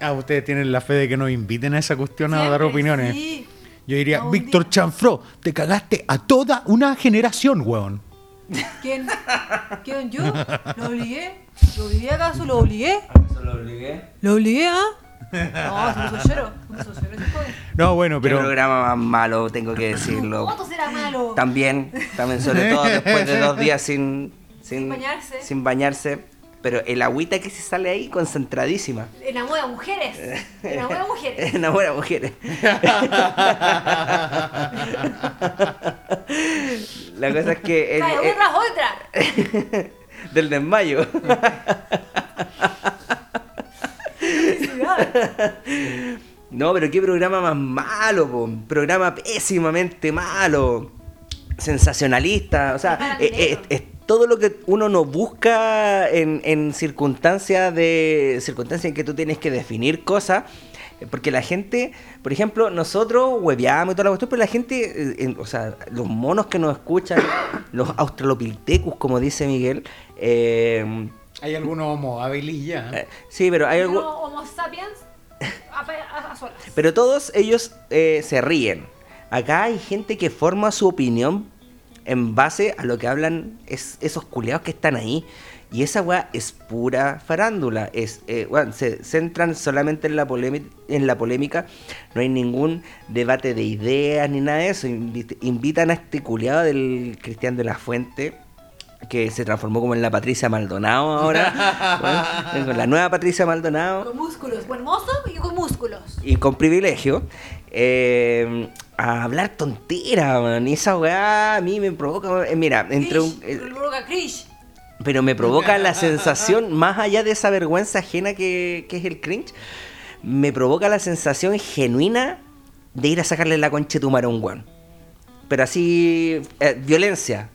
Ah, ustedes tienen la fe de que nos inviten a esa cuestión a dar opiniones. sí. Yo diría, Víctor. Chanfro, te cagaste a toda una generación, weón. ¿Quién? ¿Quién? ¿Yo? ¿Lo obligué? ¿Lo obligué acaso? ¿Lo obligué? Eso lo obligué. ¿Lo obligué, ah? No, se puso lloro. Se puso lloro, ese joven. No, bueno, Qué pero... programa más malo, tengo que decirlo. *laughs* ¿Cómo será malo? También, también, sobre todo después de dos días sin, sin, Sin bañarse. sin bañarse. Pero el agüita que se sale ahí, concentradísima. Enamora mujeres. Enamora mujeres. *laughs* Enamora mujeres. La cosa es que. el- el- tras otra. *laughs* del desmayo. No, pero qué programa más malo, po. programa pésimamente malo, sensacionalista, o sea, es, dinero. es- es todo lo que uno no busca en, en circunstancias de circunstancias en que tú tienes que definir cosas, eh, porque la gente, por ejemplo, nosotros hueveamos y toda la cuestión, pero la gente, eh, o sea, los monos que nos escuchan, *coughs* los australopithecus, como dice Miguel, eh, Hay algunos homo habilis ya. eh, sí, pero hay algo... Uno Homo sapiens a, a- a solas. Pero todos ellos eh, se ríen. Acá hay gente que forma su opinión en base a lo que hablan es, esos culeados que están ahí. Y esa weá es pura farándula. Es, eh, se centran solamente en la, polémi- en la polémica. No hay ningún debate de ideas ni nada de eso. Invit- invitan a este culeado del Cristian de la Fuente. Que se transformó como en la Patricia Maldonado ahora. *laughs* Bueno, la nueva Patricia Maldonado Con músculos. Buen mozo y con músculos. y con privilegio eh, a hablar tontera, man. Y esa weá a mí me provoca. eh, mira, entre un. Eh, Krish. pero me provoca la sensación, *laughs* más allá de esa vergüenza ajena que, que es el cringe, me provoca la sensación genuina de ir a sacarle la concha de tu un weón. Pero así, eh, violencia.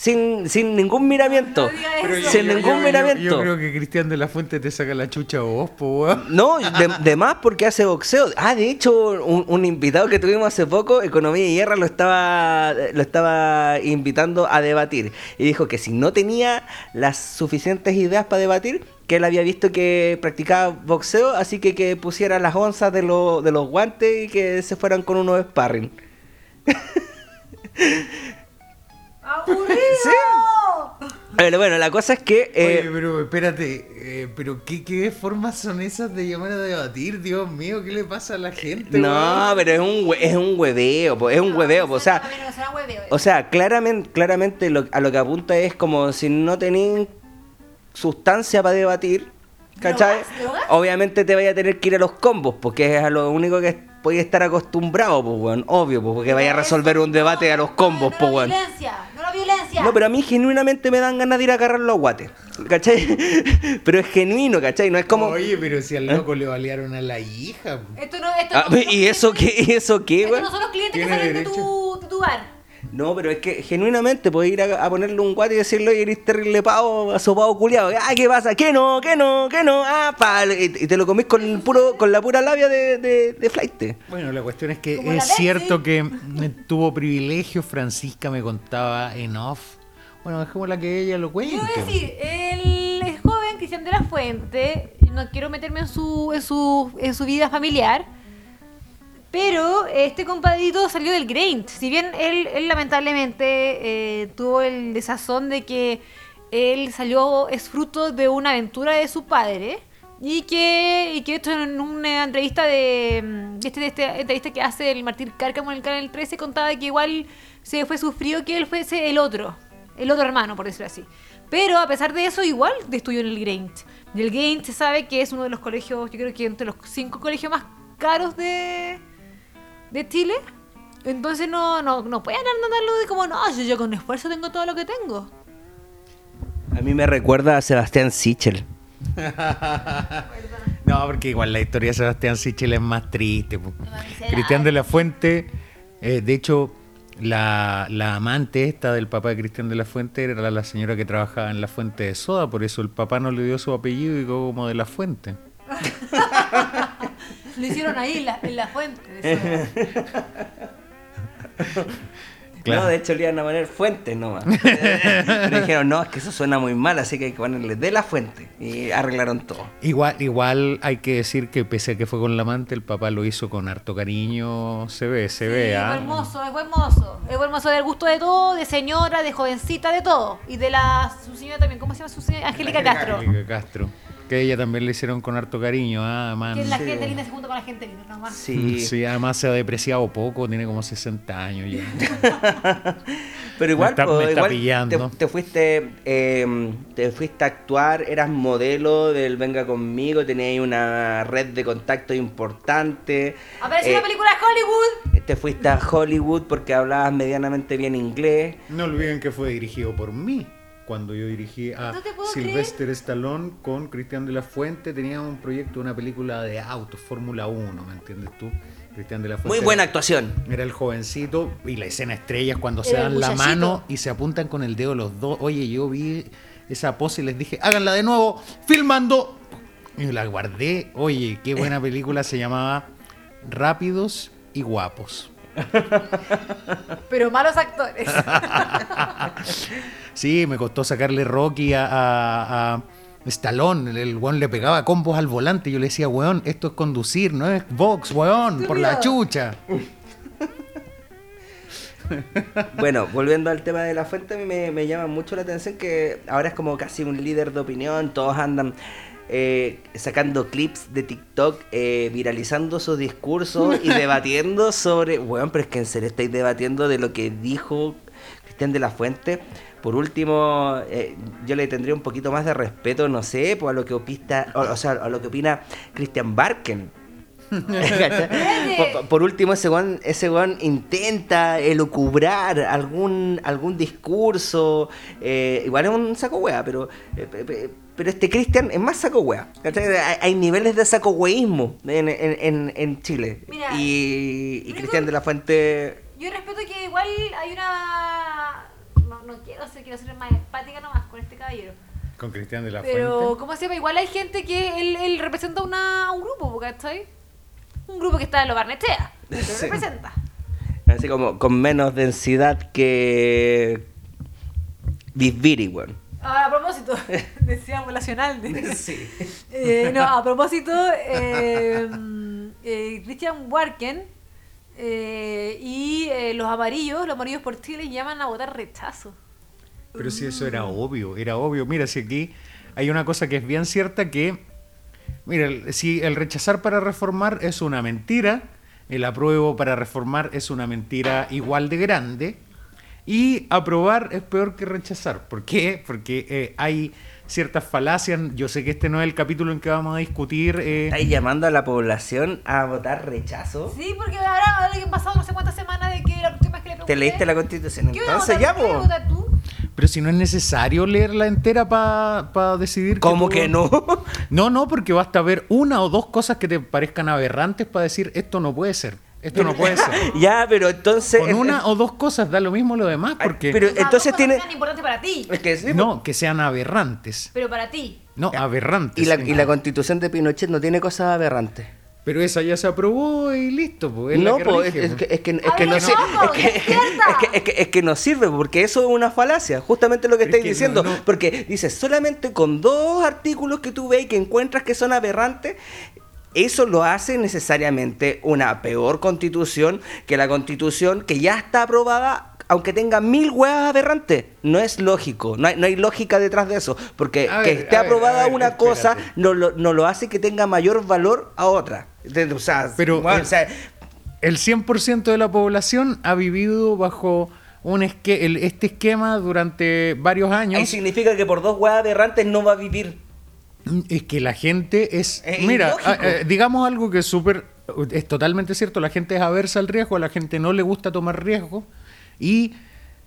Sin, sin ningún miramiento. No sin ningún miramiento. Yo, creo que Cristian de la Fuente te saca la chucha a vos, po, weón. No, de, de más porque hace boxeo. Ah, de hecho, un, un invitado que tuvimos hace poco, Economía y Guerra, lo estaba, lo estaba invitando a debatir. Y dijo que si no tenía las suficientes ideas para debatir, que él había visto que practicaba boxeo, así que que pusiera las onzas de, lo- de los guantes y que se fueran con unos sparring. *laughs* ¡Aburrido! Pero bueno, la cosa es que... eh, Oye, pero espérate, eh, pero ¿qué, ¿qué formas son esas de llamar a debatir? Dios mío, ¿qué le pasa a la gente? no, pero es un, es un hueveo, po, es un hueveo, po, o sea... No será hueveo. O sea, claramente, claramente lo- a lo que apunta es como si no tenéis sustancia para debatir, ¿cachai? Obviamente te vaya a tener que ir a los combos, porque es a lo único que podéis estar acostumbrado, pues, weón. Obvio, pues, porque vaya a resolver un debate a los combos, no, pues, weón. violencia, no violencia. No, pero a mí genuinamente me dan ganas de ir a agarrar los guates. ¿Cachai? *laughs* Pero es genuino, ¿cachai? No es como. Oye, pero si al loco le balearon a la hija. Esto no, esto Ah, no ¿Y eso qué? ¿Y eso qué, Estos güey? no son los clientes que salen de derecho. tu, de tu bar. No, pero es que genuinamente puedes ir a, a ponerle un guate y decirle, oye, eres terrible pavo, asopado culiado. Ah, ¿qué pasa? ¿Qué no? ¿Qué no? ¿Qué no? Ah, pa. Y, y te lo comís con, el puro, con la pura labia de, de, de flight. Bueno, la cuestión es que Como es cierto que eh, tuvo privilegios, Francisca me contaba en off. Bueno, dejémosla que ella lo cuente. A decir, el joven Cristian de la Fuente, no quiero meterme en su, en su, en su vida familiar, pero este compadrito salió del Graint. Si bien él, él lamentablemente eh, tuvo el desazón de que él salió, es fruto de una aventura de su padre. Y que, y que esto en una entrevista de, mm, este, de entrevista que hace el Martín Cárcamo en el canal 13 contaba que igual se fue sufrido que él fuese el otro, el otro hermano, por decirlo así. Pero a pesar de eso, igual estudió en el Graint. Y el Graint se sabe que es uno de los colegios, yo creo que entre los cinco colegios más caros de, de Chile. Entonces no, no, no pueden andarlo de como, no, yo, yo con esfuerzo tengo todo lo que tengo. A mí me recuerda a Sebastián Sichel. *laughs* No, porque igual la historia de Sebastián Sichel es más triste. miserable. Cristian de la Fuente, eh, de hecho, la, la amante esta del papá de Cristian de la Fuente era la, la señora que trabajaba en la fuente de soda, por eso el papá no le dio su apellido y quedó como de la fuente. *laughs* Lo hicieron ahí en la, en la fuente. *laughs* Claro. No, de hecho le iban a poner fuentes nomás. Pero dijeron, no, es que eso suena muy mal, así que hay que ponerle de la fuente. Y arreglaron todo. Igual, igual hay que decir que pese a que fue con la amante, el papá lo hizo con harto cariño, se ve, se Sí, ve. Es ¿ah? buen mozo, es buen mozo. Es buen mozo del gusto de todo, de señora, de jovencita, de todo. Y de la su señora también, ¿cómo se llama su señora? Angélica Castro. Angélica Castro. Que ella también le hicieron con harto cariño, ah, man. Que es la Sí. gente linda se junta con la gente linda, nomás. Sí. Sí, además se ha depreciado poco, tiene como 60 años ya. *laughs* Pero igual, Me está- po, me está igual pillando. Te, te fuiste eh, te fuiste a actuar, eras modelo del Venga Conmigo, tenías una red de contacto importante. Apareció Eh, una película de Hollywood. Te fuiste a Hollywood porque hablabas medianamente bien inglés. No olviden que fue dirigido por mí. Cuando yo dirigí a No Sylvester Stallone con Cristian de la Fuente, teníamos un proyecto, una película de autos, Fórmula 1, ¿me entiendes tú? Cristian de la Fuente. Muy era- buena actuación. Era el jovencito y la escena estrella es cuando se Era dan la mano y se apuntan con el dedo los dos. Oye, yo vi esa pose y les dije, háganla de nuevo, filmando. Y la guardé. Oye, qué buena *laughs* película se llamaba Rápidos y Guapos. *laughs* Pero malos actores. Sí, me costó sacarle Rocky a, a, a Stallone. El, el weón le pegaba combos al volante. Yo le decía, weón, esto es conducir, no es box, weón, por la chucha. Bueno, volviendo al tema de la fuente, a mí me, me llama mucho la atención que ahora es como casi un líder de opinión, todos andan eh, sacando clips de TikTok, eh, viralizando sus discursos y *laughs* debatiendo sobre, bueno, pero es que en serio estáis debatiendo de lo que dijo Cristian de la Fuente. Por último, eh, yo le tendría un poquito más de respeto, no sé, pues a lo que opista, o, o sea, a lo que opina Christian Barken. *laughs* Por, por último, ese weón, ese intenta elucubrar algún, algún discurso. eh, igual es un saco wea, pero, eh, pe- pe- pero este Cristian es más saco wea. Hay, hay niveles de saco weísmo en, en, en, en Chile. Mira, y, y Cristian de la Fuente. Yo respeto que igual hay una. No, no quiero ser, quiero ser más empática nomás con este caballero. Con Cristian de la Pero, Fuente. ¿cómo se llama? Igual hay gente que él, él representa una, un grupo, ¿cachai? Un grupo que está en lo Barnechea. que lo *laughs* representa. Así como con menos densidad que. Bisbiri, weón. Ahora, a propósito, *laughs* decía poblacional. De, *laughs* Sí. *laughs* Eh, no, a propósito, eh, eh, Christian Warken eh, y eh, los amarillos, los amarillos por Chile, llaman a votar rechazo. Pero si eso era obvio, era obvio. Mira, si aquí hay una cosa que es bien cierta que, mira, el- si el rechazar para reformar es una mentira, el apruebo para reformar es una mentira igual de grande, y aprobar es peor que rechazar. ¿Por qué? Porque eh, hay ciertas falacias. Yo sé que este no es el capítulo en que vamos a discutir. eh, ¿Estáis llamando a la población a votar rechazo? Sí, porque ahora, ahora que han pasado no sé cuántas semanas de que la última vez que le pregunté... ¿Te leíste la constitución? ¿Qué voy a Entonces ya, ¿Qué voy a po. votar tú? si no es necesario leerla entera para decidir. ¿Cómo tú- que no? *laughs* No, no, porque basta ver una o dos cosas que te parezcan aberrantes para decir esto no puede ser. Esto no puede ser. *laughs* ya, pero entonces. Con una o dos cosas da lo mismo lo demás, porque. pero- O sea, entonces tiene- que sean importantes para ti, Es que sí, no, que sean aberrantes. pero para ti. No, aberrantes. Y la, y la constitución de Pinochet no tiene cosas aberrantes. Pero esa ya se aprobó y listo, pues. es la no, es, pues. que, es que, es A que no sirve. Es que, es, que, no sirve, porque eso es una falacia. Justamente lo que Es estáis no, diciendo. no. Porque dices, solamente con dos artículos que tú ves y que encuentras que son aberrantes. Eso lo hace necesariamente una peor constitución que la constitución que ya está aprobada, aunque tenga mil huevas aberrantes. No es lógico, no hay, no hay lógica detrás de eso. Porque A que ver, esté aprobada ver, una cosa no lo, no lo hace que tenga mayor valor a otra. O sea, Pero, bueno, eh, o sea, El 100% de la población ha vivido bajo un esque- el- este esquema durante varios años. significa que por dos huevas aberrantes no va a vivir. Es que la gente es. Es mira, ah, eh, digamos algo que es súper. Es totalmente cierto. La gente es aversa al riesgo, a la gente no le gusta tomar riesgo. Y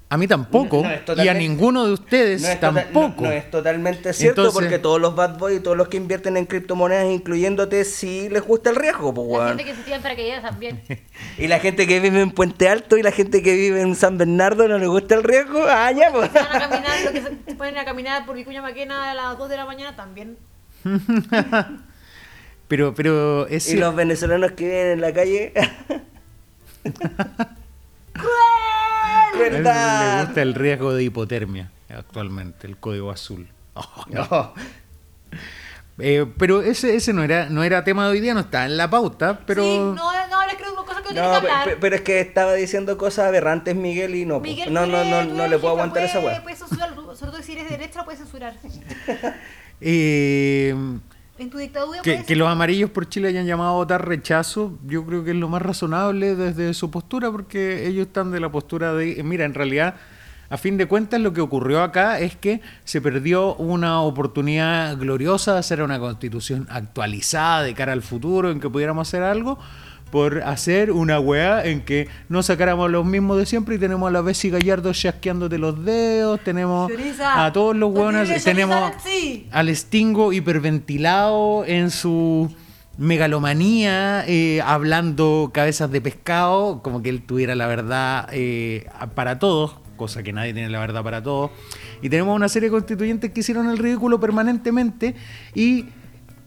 a mí tampoco. No, no es y a ninguno de ustedes No tampoco. no- no es totalmente cierto Entonces- porque todos los bad boys y todos los que invierten en criptomonedas, incluyéndote, sí les gusta el riesgo, pues, La gente que se tira en paracaídas también. *laughs* Y la gente que vive en Puente Alto y la gente que vive en San Bernardo no le gusta el riesgo. Ah, ya, pues. Se van a caminar, lo que se se ponen a caminar por Vicuña Maquena a las 2 de la mañana también. *laughs* Pero, pero es. Y los venezolanos que viven en la calle. *laughs* le gusta el riesgo de hipotermia actualmente, el código azul. Oh, *laughs* No. Eh, pero ese, ese no era no era tema de hoy día, no está en la pauta, pero Sí, no, no hables creo cosas que no No, que hablar. pe- pero es que estaba diciendo cosas aberrantes Miguel y no. Miguel, no, no, no, no le puedo aguantar esa puede- weá. Puedes censurar, sobre todo si eres de derecha lo puedes censurar. Eh, En tu dictadura que, que los amarillos por Chile hayan llamado a votar rechazo, yo creo que es lo más razonable desde su postura, porque ellos están de la postura de, mira, en realidad, a fin de cuentas, lo que ocurrió acá es que se perdió una oportunidad gloriosa de hacer una constitución actualizada de cara al futuro, en que pudiéramos hacer algo, por hacer una weá en que no sacáramos los mismos de siempre y tenemos a la Bessie Gallardo chasqueándote los dedos, tenemos a todos los no tienes tenemos al Stingo hiperventilado en su megalomanía, eh, hablando cabezas de pescado, como que él tuviera la verdad eh, para todos, cosa que nadie tiene la verdad para todos. Y tenemos una serie de constituyentes que hicieron el ridículo permanentemente y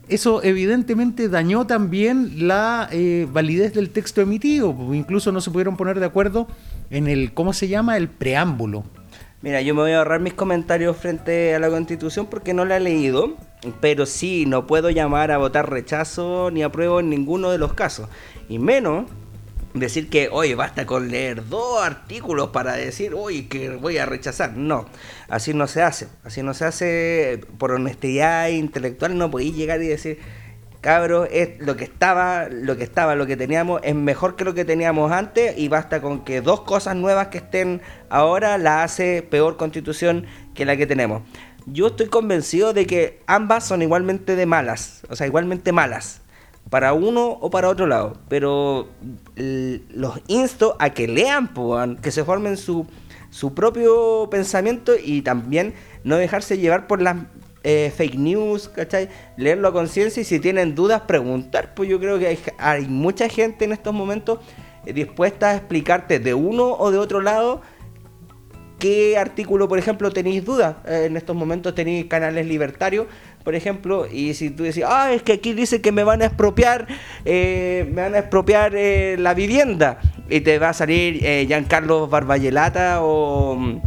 eso evidentemente dañó también la eh, validez del texto emitido, porque incluso no se pudieron poner de acuerdo en el, ¿cómo se llama? El preámbulo. Mira, yo me voy a ahorrar mis comentarios frente a la constitución porque no la he leído, pero sí, no puedo llamar a votar rechazo ni apruebo en ninguno de los casos. Y menos decir que, oye, basta con leer dos artículos para decir, oye, que voy a rechazar. No, así no se hace. Así no se hace por honestidad intelectual. No podéis llegar y decir, cabros, es lo que estaba, lo que estaba, lo que teníamos es mejor que lo que teníamos antes y basta con que dos cosas nuevas que estén ahora la hace peor constitución que la que tenemos. Yo estoy convencido de que ambas son igualmente de malas, o sea, igualmente malas para uno o para otro lado, pero los insto a que lean, weón, que se formen su, su propio pensamiento y también no dejarse llevar por las eh, fake news, ¿cachai? Leerlo a conciencia y si tienen dudas, preguntar, pues yo creo que hay, hay mucha gente en estos momentos eh, dispuesta a explicarte de uno o de otro lado qué artículo, por ejemplo, tenéis dudas. Eh, en estos momentos tenéis canales libertarios, por ejemplo, y si tú decís, ah, es que aquí dice que me van a expropiar, eh, me van a expropiar eh, la vivienda, y te va a salir eh, Giancarlo Barbayelata o,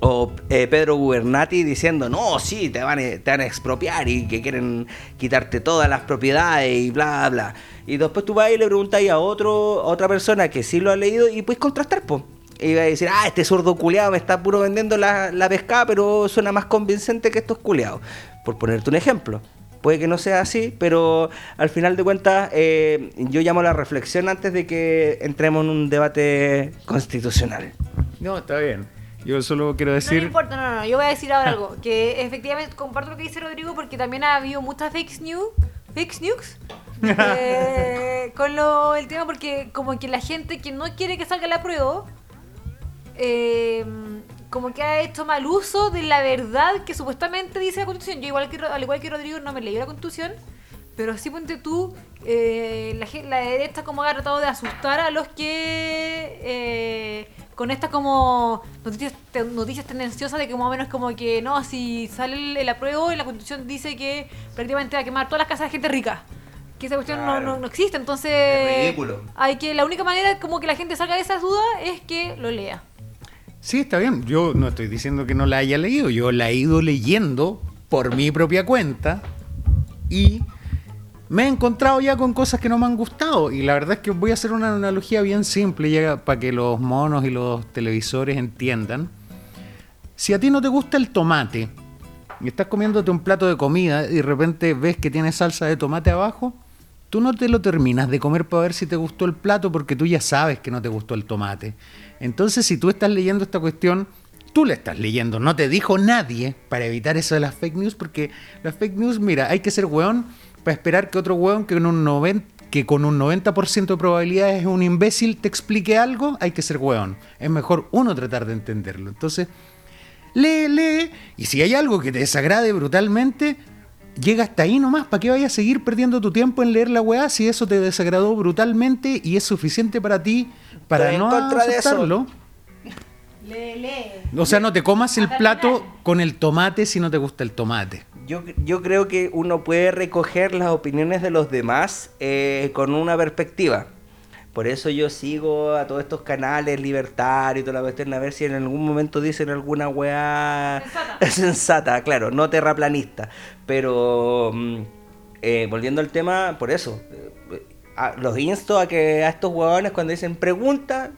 o eh, Pedro Gubernati diciendo, no, sí, te van, a, te van a expropiar y que quieren quitarte todas las propiedades y bla, bla. Y después tú vas y le preguntas a, otro, otra persona que sí lo ha leído y puedes contrastar, pues y va a decir, ah, este zurdo culeado me está puro vendiendo la, la pescada, pero suena más convincente que estos culeados. Por ponerte un ejemplo. Puede que no sea así, pero al final de cuentas eh, yo llamo a la reflexión antes de que entremos en un debate constitucional. No, está bien. Yo solo quiero No me decir... importa, no, no, no, yo voy a decir ahora algo, que efectivamente comparto lo que dice Rodrigo porque también ha habido muchas fake news, fake news, eh, *laughs* con lo, el tema porque como que la gente que no quiere que salga la prueba, eh, como que ha hecho mal uso de la verdad que supuestamente dice la Constitución. Yo igual que, al igual que Rodrigo no me leí la Constitución, pero sí ponte tú, eh, la, la derecha como ha tratado de asustar a los que eh, con estas como noticias, noticias tendenciosas de que más o menos como que no, si sale el, el apruebo y la Constitución dice que prácticamente va a quemar todas las casas de gente rica. Que esa cuestión no, no, no existe, entonces Es ridículo. hay que la única manera como que la gente salga de esas dudas es que lo lea. Sí, está bien. Yo no estoy diciendo que no la haya leído. Yo la he ido leyendo por mi propia cuenta y me he encontrado ya con cosas que no me han gustado. Y la verdad es que voy a hacer una analogía bien simple para que los monos y los televisores entiendan. Si a ti no te gusta el tomate y estás comiéndote un plato de comida y de repente ves que tiene salsa de tomate abajo, tú no te lo terminas de comer para ver si te gustó el plato porque tú ya sabes que no te gustó el tomate. Entonces, si tú estás leyendo esta cuestión, tú la estás leyendo, no te dijo nadie para evitar eso de las fake news, porque las fake news, mira, hay que ser weón para esperar que otro weón que, un 90 que con un 90% de probabilidades es un imbécil te explique algo, hay que ser weón. Es mejor uno tratar de entenderlo. Entonces, lee, lee, y si hay algo que te desagrade brutalmente, llega hasta ahí nomás. ¿Para qué vayas a seguir perdiendo tu tiempo en leer la weá si eso te desagradó brutalmente y es suficiente para ti para Estoy no aceptarlo? Lee, lee. O sea, no te comas el plato con el tomate si no te gusta el tomate. Yo, yo creo que uno puede recoger las opiniones de los demás eh, con una perspectiva. Por eso yo sigo a todos estos canales libertarios y toda la cuestión, a ver si en algún momento dicen alguna weá Sensata. *laughs* sensata, claro, no terraplanista. Pero mm, eh, volviendo al tema, por eso, eh, a- los insto a que a estos huevones cuando dicen pregunta,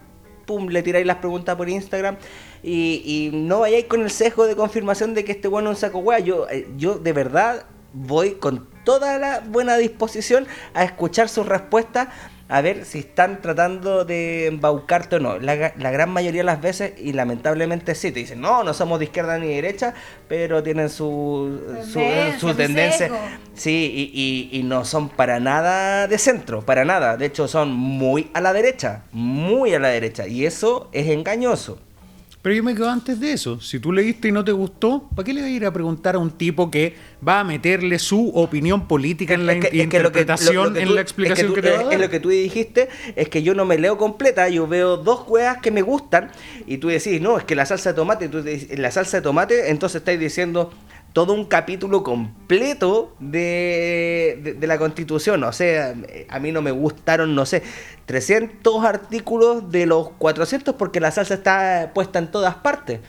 pum, le tiráis las preguntas por Instagram y, y no vayáis con el sesgo de confirmación de que este bueno es un saco hueá. Yo, eh, yo de verdad voy con toda la buena disposición a escuchar sus respuestas a ver si están tratando de embaucarte o no. La, la gran mayoría de las veces, y lamentablemente sí, te dicen, no, no somos de izquierda ni de derecha, pero tienen su, su, Tendencia, su su tendencia. sesgo. Sí, y, y- y no son para nada de centro, para nada. De hecho, son muy a la derecha, muy a la derecha. Y eso es engañoso. Pero yo me quedo antes de eso. Si tú leíste y no te gustó, ¿para qué le vas a ir a preguntar a un tipo que va a meterle su opinión política en la Es que- in- es que lo que- interpretación, lo- lo que en tú- la explicación es que, tú- te va a es- dar? es lo que tú dijiste, es que yo no me leo completa, yo veo dos hueas que me gustan y tú decís, no, es que la salsa de tomate, tú la salsa de tomate, entonces estáis diciendo todo un capítulo completo de, de- la constitución, o sea, a mí no me gustaron, no sé, 300 artículos de los 400 porque la salsa está puesta en todas partes.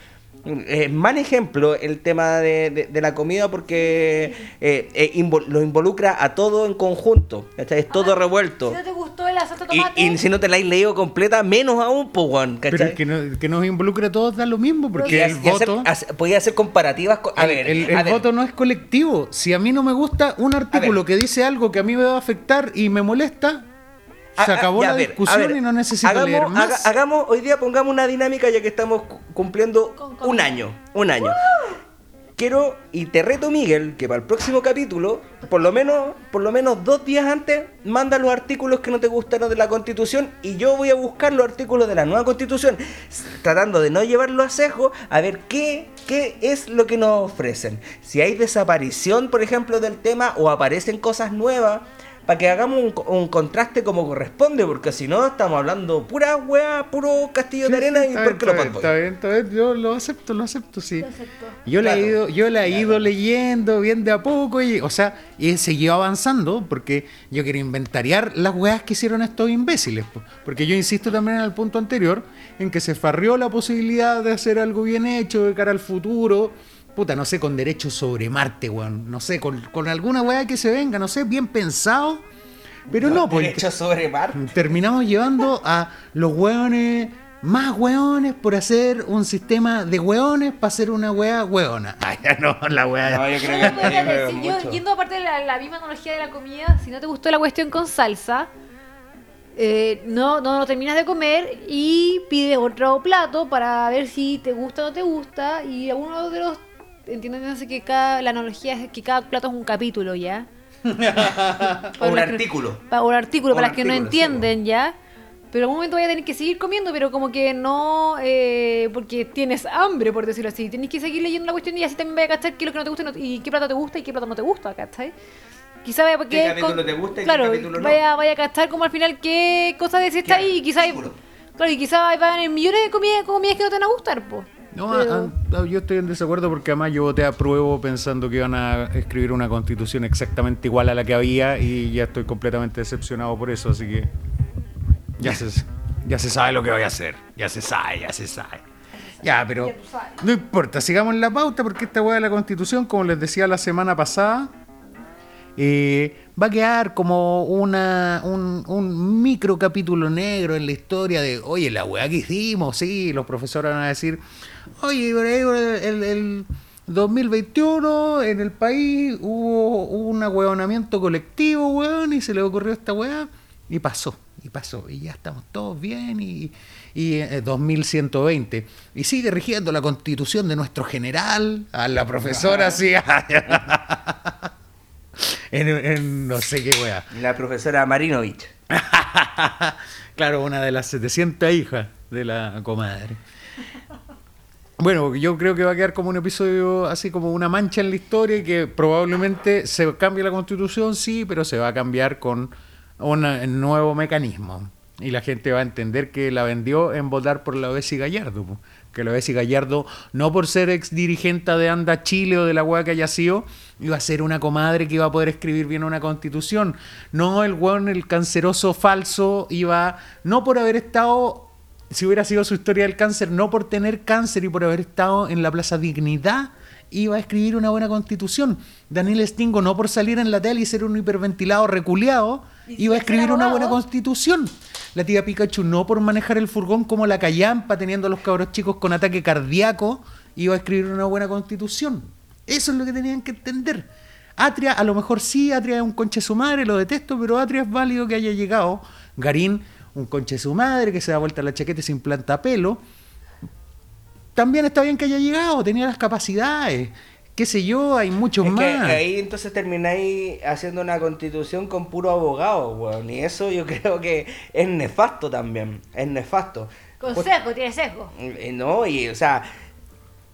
Es mal ejemplo el tema de, de- de la comida porque eh, eh, invo- lo involucra a todo en conjunto. ¿cachai? Es todo revuelto. Si no te gustó el Y, tomate, y si no te la has leído completa, menos aún, pues, weón, Pero que, no- que nos involucre a todos da lo mismo, porque Y el hacer- voto... hace- podía hacer comparativas con. A el- ver, el, el a ver. voto no es colectivo. Si a mí no me gusta un artículo que dice algo que a mí me va a afectar y me molesta, se acabó ya, la ver, discusión ver, y no necesito hagamos, leer más. haga- hagamos, hoy día pongamos una dinámica ya que estamos cu- cumpliendo Con- un año. Un año. Quiero, y te reto, Miguel, que para el próximo capítulo, por lo menos, por lo menos dos días antes, manda los artículos que no te gustaron de la constitución y yo voy a buscar los artículos de la nueva constitución, tratando de no llevarlo a sesgo, a ver qué, qué es lo que nos ofrecen. Si hay desaparición, por ejemplo, del tema o aparecen cosas nuevas, para que hagamos un, co- un contraste como corresponde, porque si no estamos hablando pura weá, puro castillo de arena sí, y está por bien, lo bien, está bien, está bien, yo lo acepto, lo acepto, sí. Lo acepto. Yo la he Claro, ido, yo la he claro. ido leyendo bien de a poco y, o sea, y he seguido avanzando porque yo quiero inventariar las weas que hicieron estos imbéciles. po. Porque yo insisto también en el punto anterior en que se farrió la posibilidad de hacer algo bien hecho de cara al futuro. Puta, no sé, con derechos sobre Marte, weón. No sé, con, con alguna wea que se venga, no sé, bien pensado. Pero no, pues Derecho sobre mar. *laughs* terminamos llevando a los hueones más hueones por hacer un sistema de hueones para hacer una hueá hueona. *laughs* Ay, ya no, la hueá. No, yo creo No, no, que yendo aparte de la, la misma analogía de la comida, si no te gustó la cuestión con salsa, eh, no, no lo terminas de comer y pides otro plato para ver si te gusta o no te gusta. Y uno de los. Entiéndanse que cada, la analogía es que cada plato es un capítulo ya. *laughs* O un artículo. Para un artículo, para las que no sí, entienden ya. Pero en algún momento vaya a tener que seguir comiendo, pero como que no eh, porque tienes hambre, por decirlo así. Tienes que seguir leyendo la cuestión y así también vaya a cachar qué es lo que no te gusta y no- y qué plato te gusta y qué plato no te gusta, ¿cachai? Quizá vaya porque ¿Qué capítulo te gusta y qué claro, capítulo no? vaya, vaya a cachar como al final qué cosa decís ahí y quizá seguro. claro, y quizá haber millones de comidas, comidas que no te van a gustar, pues. No, a- a- yo estoy en desacuerdo porque además yo voté a prueba pensando que iban a escribir una constitución exactamente igual a la que había y ya estoy completamente decepcionado por eso, así que ya se, ya se sabe lo que voy a hacer, ya se sabe, ya se sabe. Ya, pero no importa, sigamos en la pauta porque esta hueá de la constitución, como les decía la semana pasada, eh, va a quedar como una, un, un micro capítulo negro en la historia de, oye, la weá que hicimos, sí, los profesores van a decir, oye, el, el 2021 en el país hubo un ahueonamiento colectivo, weón, y se le ocurrió esta weá, y pasó, y pasó, y ya estamos todos bien, y, y eh, 2120, y sigue rigiendo la constitución de nuestro general, a la profesora, sí, *laughs* en, en no sé qué weá. La profesora Marinovich. *laughs* claro, una de las 700 hijas de la comadre. Bueno, yo creo que va a quedar como un episodio así como una mancha en la historia y que probablemente se cambie la constitución, sí, pero se va a cambiar con un nuevo mecanismo. Y la gente va a entender que la vendió en votar por la Bessi Gallardo. Que la Bessi Gallardo, no por ser ex dirigente de Anda Chile o de la hueá que haya sido, iba a ser una comadre que iba a poder escribir bien una constitución. No el hueón, el canceroso falso, iba, no por haber estado si hubiera sido su historia del cáncer, no por tener cáncer y por haber estado en la Plaza Dignidad, iba a escribir una buena constitución. Daniel Stingo, no por salir en la tele y ser un hiperventilado reculeado, iba a escribir una buena constitución. La tía Pikachu, no por manejar el furgón como la callampa, teniendo a los cabros chicos con ataque cardíaco, iba a escribir una buena constitución. Eso es lo que tenían que entender. Atria, a lo mejor sí, Atria es un conche su madre, lo detesto, pero Atria es válido que haya llegado. Garín, un conche su madre, que se da vuelta la chaqueta y se implanta pelo. También está bien que haya llegado, tenía las capacidades. Qué sé yo, hay muchos Es que más. ahí entonces termináis haciendo una constitución con puro abogado, weón. Y eso yo *laughs* creo que es nefasto también. Es nefasto. Con Pues- sesgo, tiene sesgo. Eh, No, y o sea,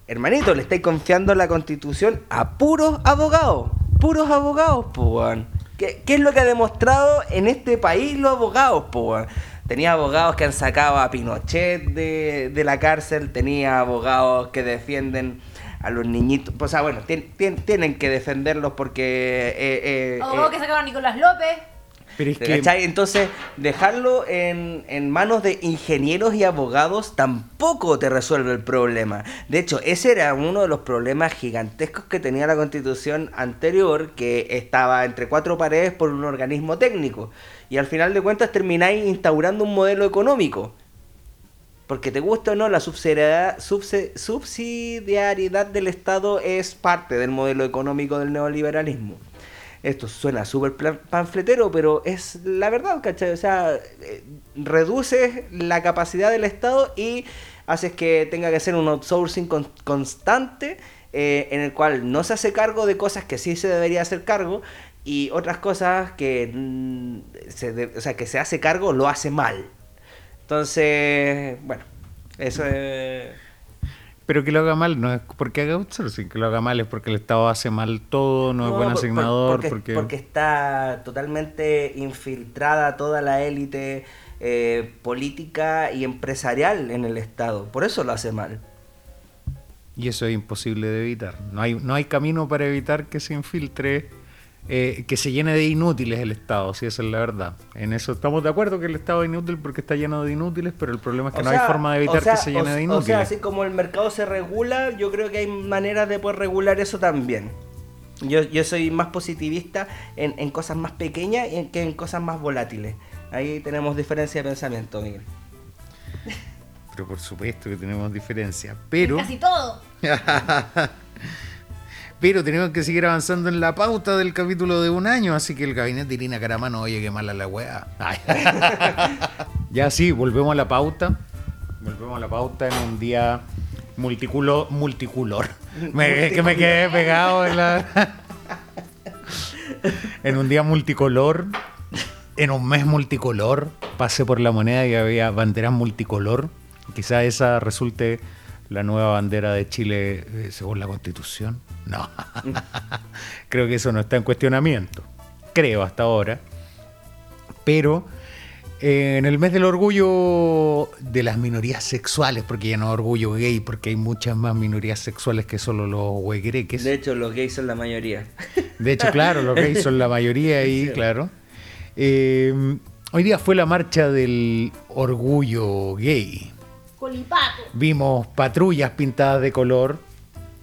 hermanito, le estáis confiando la constitución a puros abogados. Puros abogados, pues, weón. ¿Qué, qué es lo que ha demostrado en este país los abogados, pues, weón? Tenía abogados que han sacado a Pinochet de, de la cárcel, tenía abogados que defienden a los niñitos. O sea, bueno, tien- tien- tienen que defenderlos porque... eh, eh, Abogado eh, que sacaron a Nicolás López. Pero es ¿Te que cachai? Entonces, dejarlo en, en manos de ingenieros y abogados tampoco te resuelve el problema. De hecho, ese era uno de los problemas gigantescos que tenía la constitución anterior, que estaba entre cuatro paredes por un organismo técnico. Y al final de cuentas termináis instaurando un modelo económico. Porque te gusta o no, la subsidiariedad, subsidiariedad del Estado es parte del modelo económico del neoliberalismo. Esto suena súper panfletero, pero es la verdad, ¿cachai? O sea, eh, reduces la capacidad del Estado y haces que tenga que hacer un outsourcing con- constante eh, en el cual no se hace cargo de cosas que sí se debería hacer cargo y otras cosas que, mm, se, o sea, que se hace cargo lo hace mal. Entonces, bueno, eso es... Pero que lo haga mal no es porque haga outsourcing, que lo haga mal es porque el Estado hace mal todo, no, es buen por- por- asignador, porque, porque... porque está totalmente infiltrada toda la élite eh, política y empresarial en el Estado. Por eso lo hace mal. Y eso es imposible de evitar. No hay, no hay camino para evitar que se infiltre, eh, que se llene de inútiles el Estado, si esa es la verdad. En eso estamos de acuerdo que el Estado es inútil porque está lleno de inútiles, pero el problema es que O no sea, hay forma de evitar o sea, que se llene o- de O sea, inútiles. así como el mercado se regula, yo creo que hay maneras de poder regular eso también. Yo, yo soy más positivista en, en cosas más pequeñas y en- que en cosas más volátiles. Ahí tenemos diferencia de pensamiento, Miguel. Pero por supuesto que tenemos diferencias. Pero, Casi todo. *laughs* pero tenemos que seguir avanzando en la pauta del capítulo de un año, así que el gabinete de Irina Caramano, oye, qué mala la weá. *laughs* Ya sí, volvemos a la pauta. Volvemos a la pauta en un día multiculo, multicolor. Me- es que me quedé pegado en la. en un día multicolor. En un mes multicolor. pasé por la moneda y había banderas multicolor. Quizá esa resulte la nueva bandera de Chile eh, según la constitución. No, creo que eso no está en cuestionamiento. Creo hasta ahora. Pero eh, en el mes del orgullo de las minorías sexuales, porque ya no es orgullo gay, porque hay muchas más minorías sexuales que solo los huegreques. De hecho, los gays son la mayoría. De hecho, claro, los gays son la mayoría ahí, *laughs* Sí. claro. Eh, hoy día fue la marcha del orgullo gay. Colipato. Vimos patrullas pintadas de color,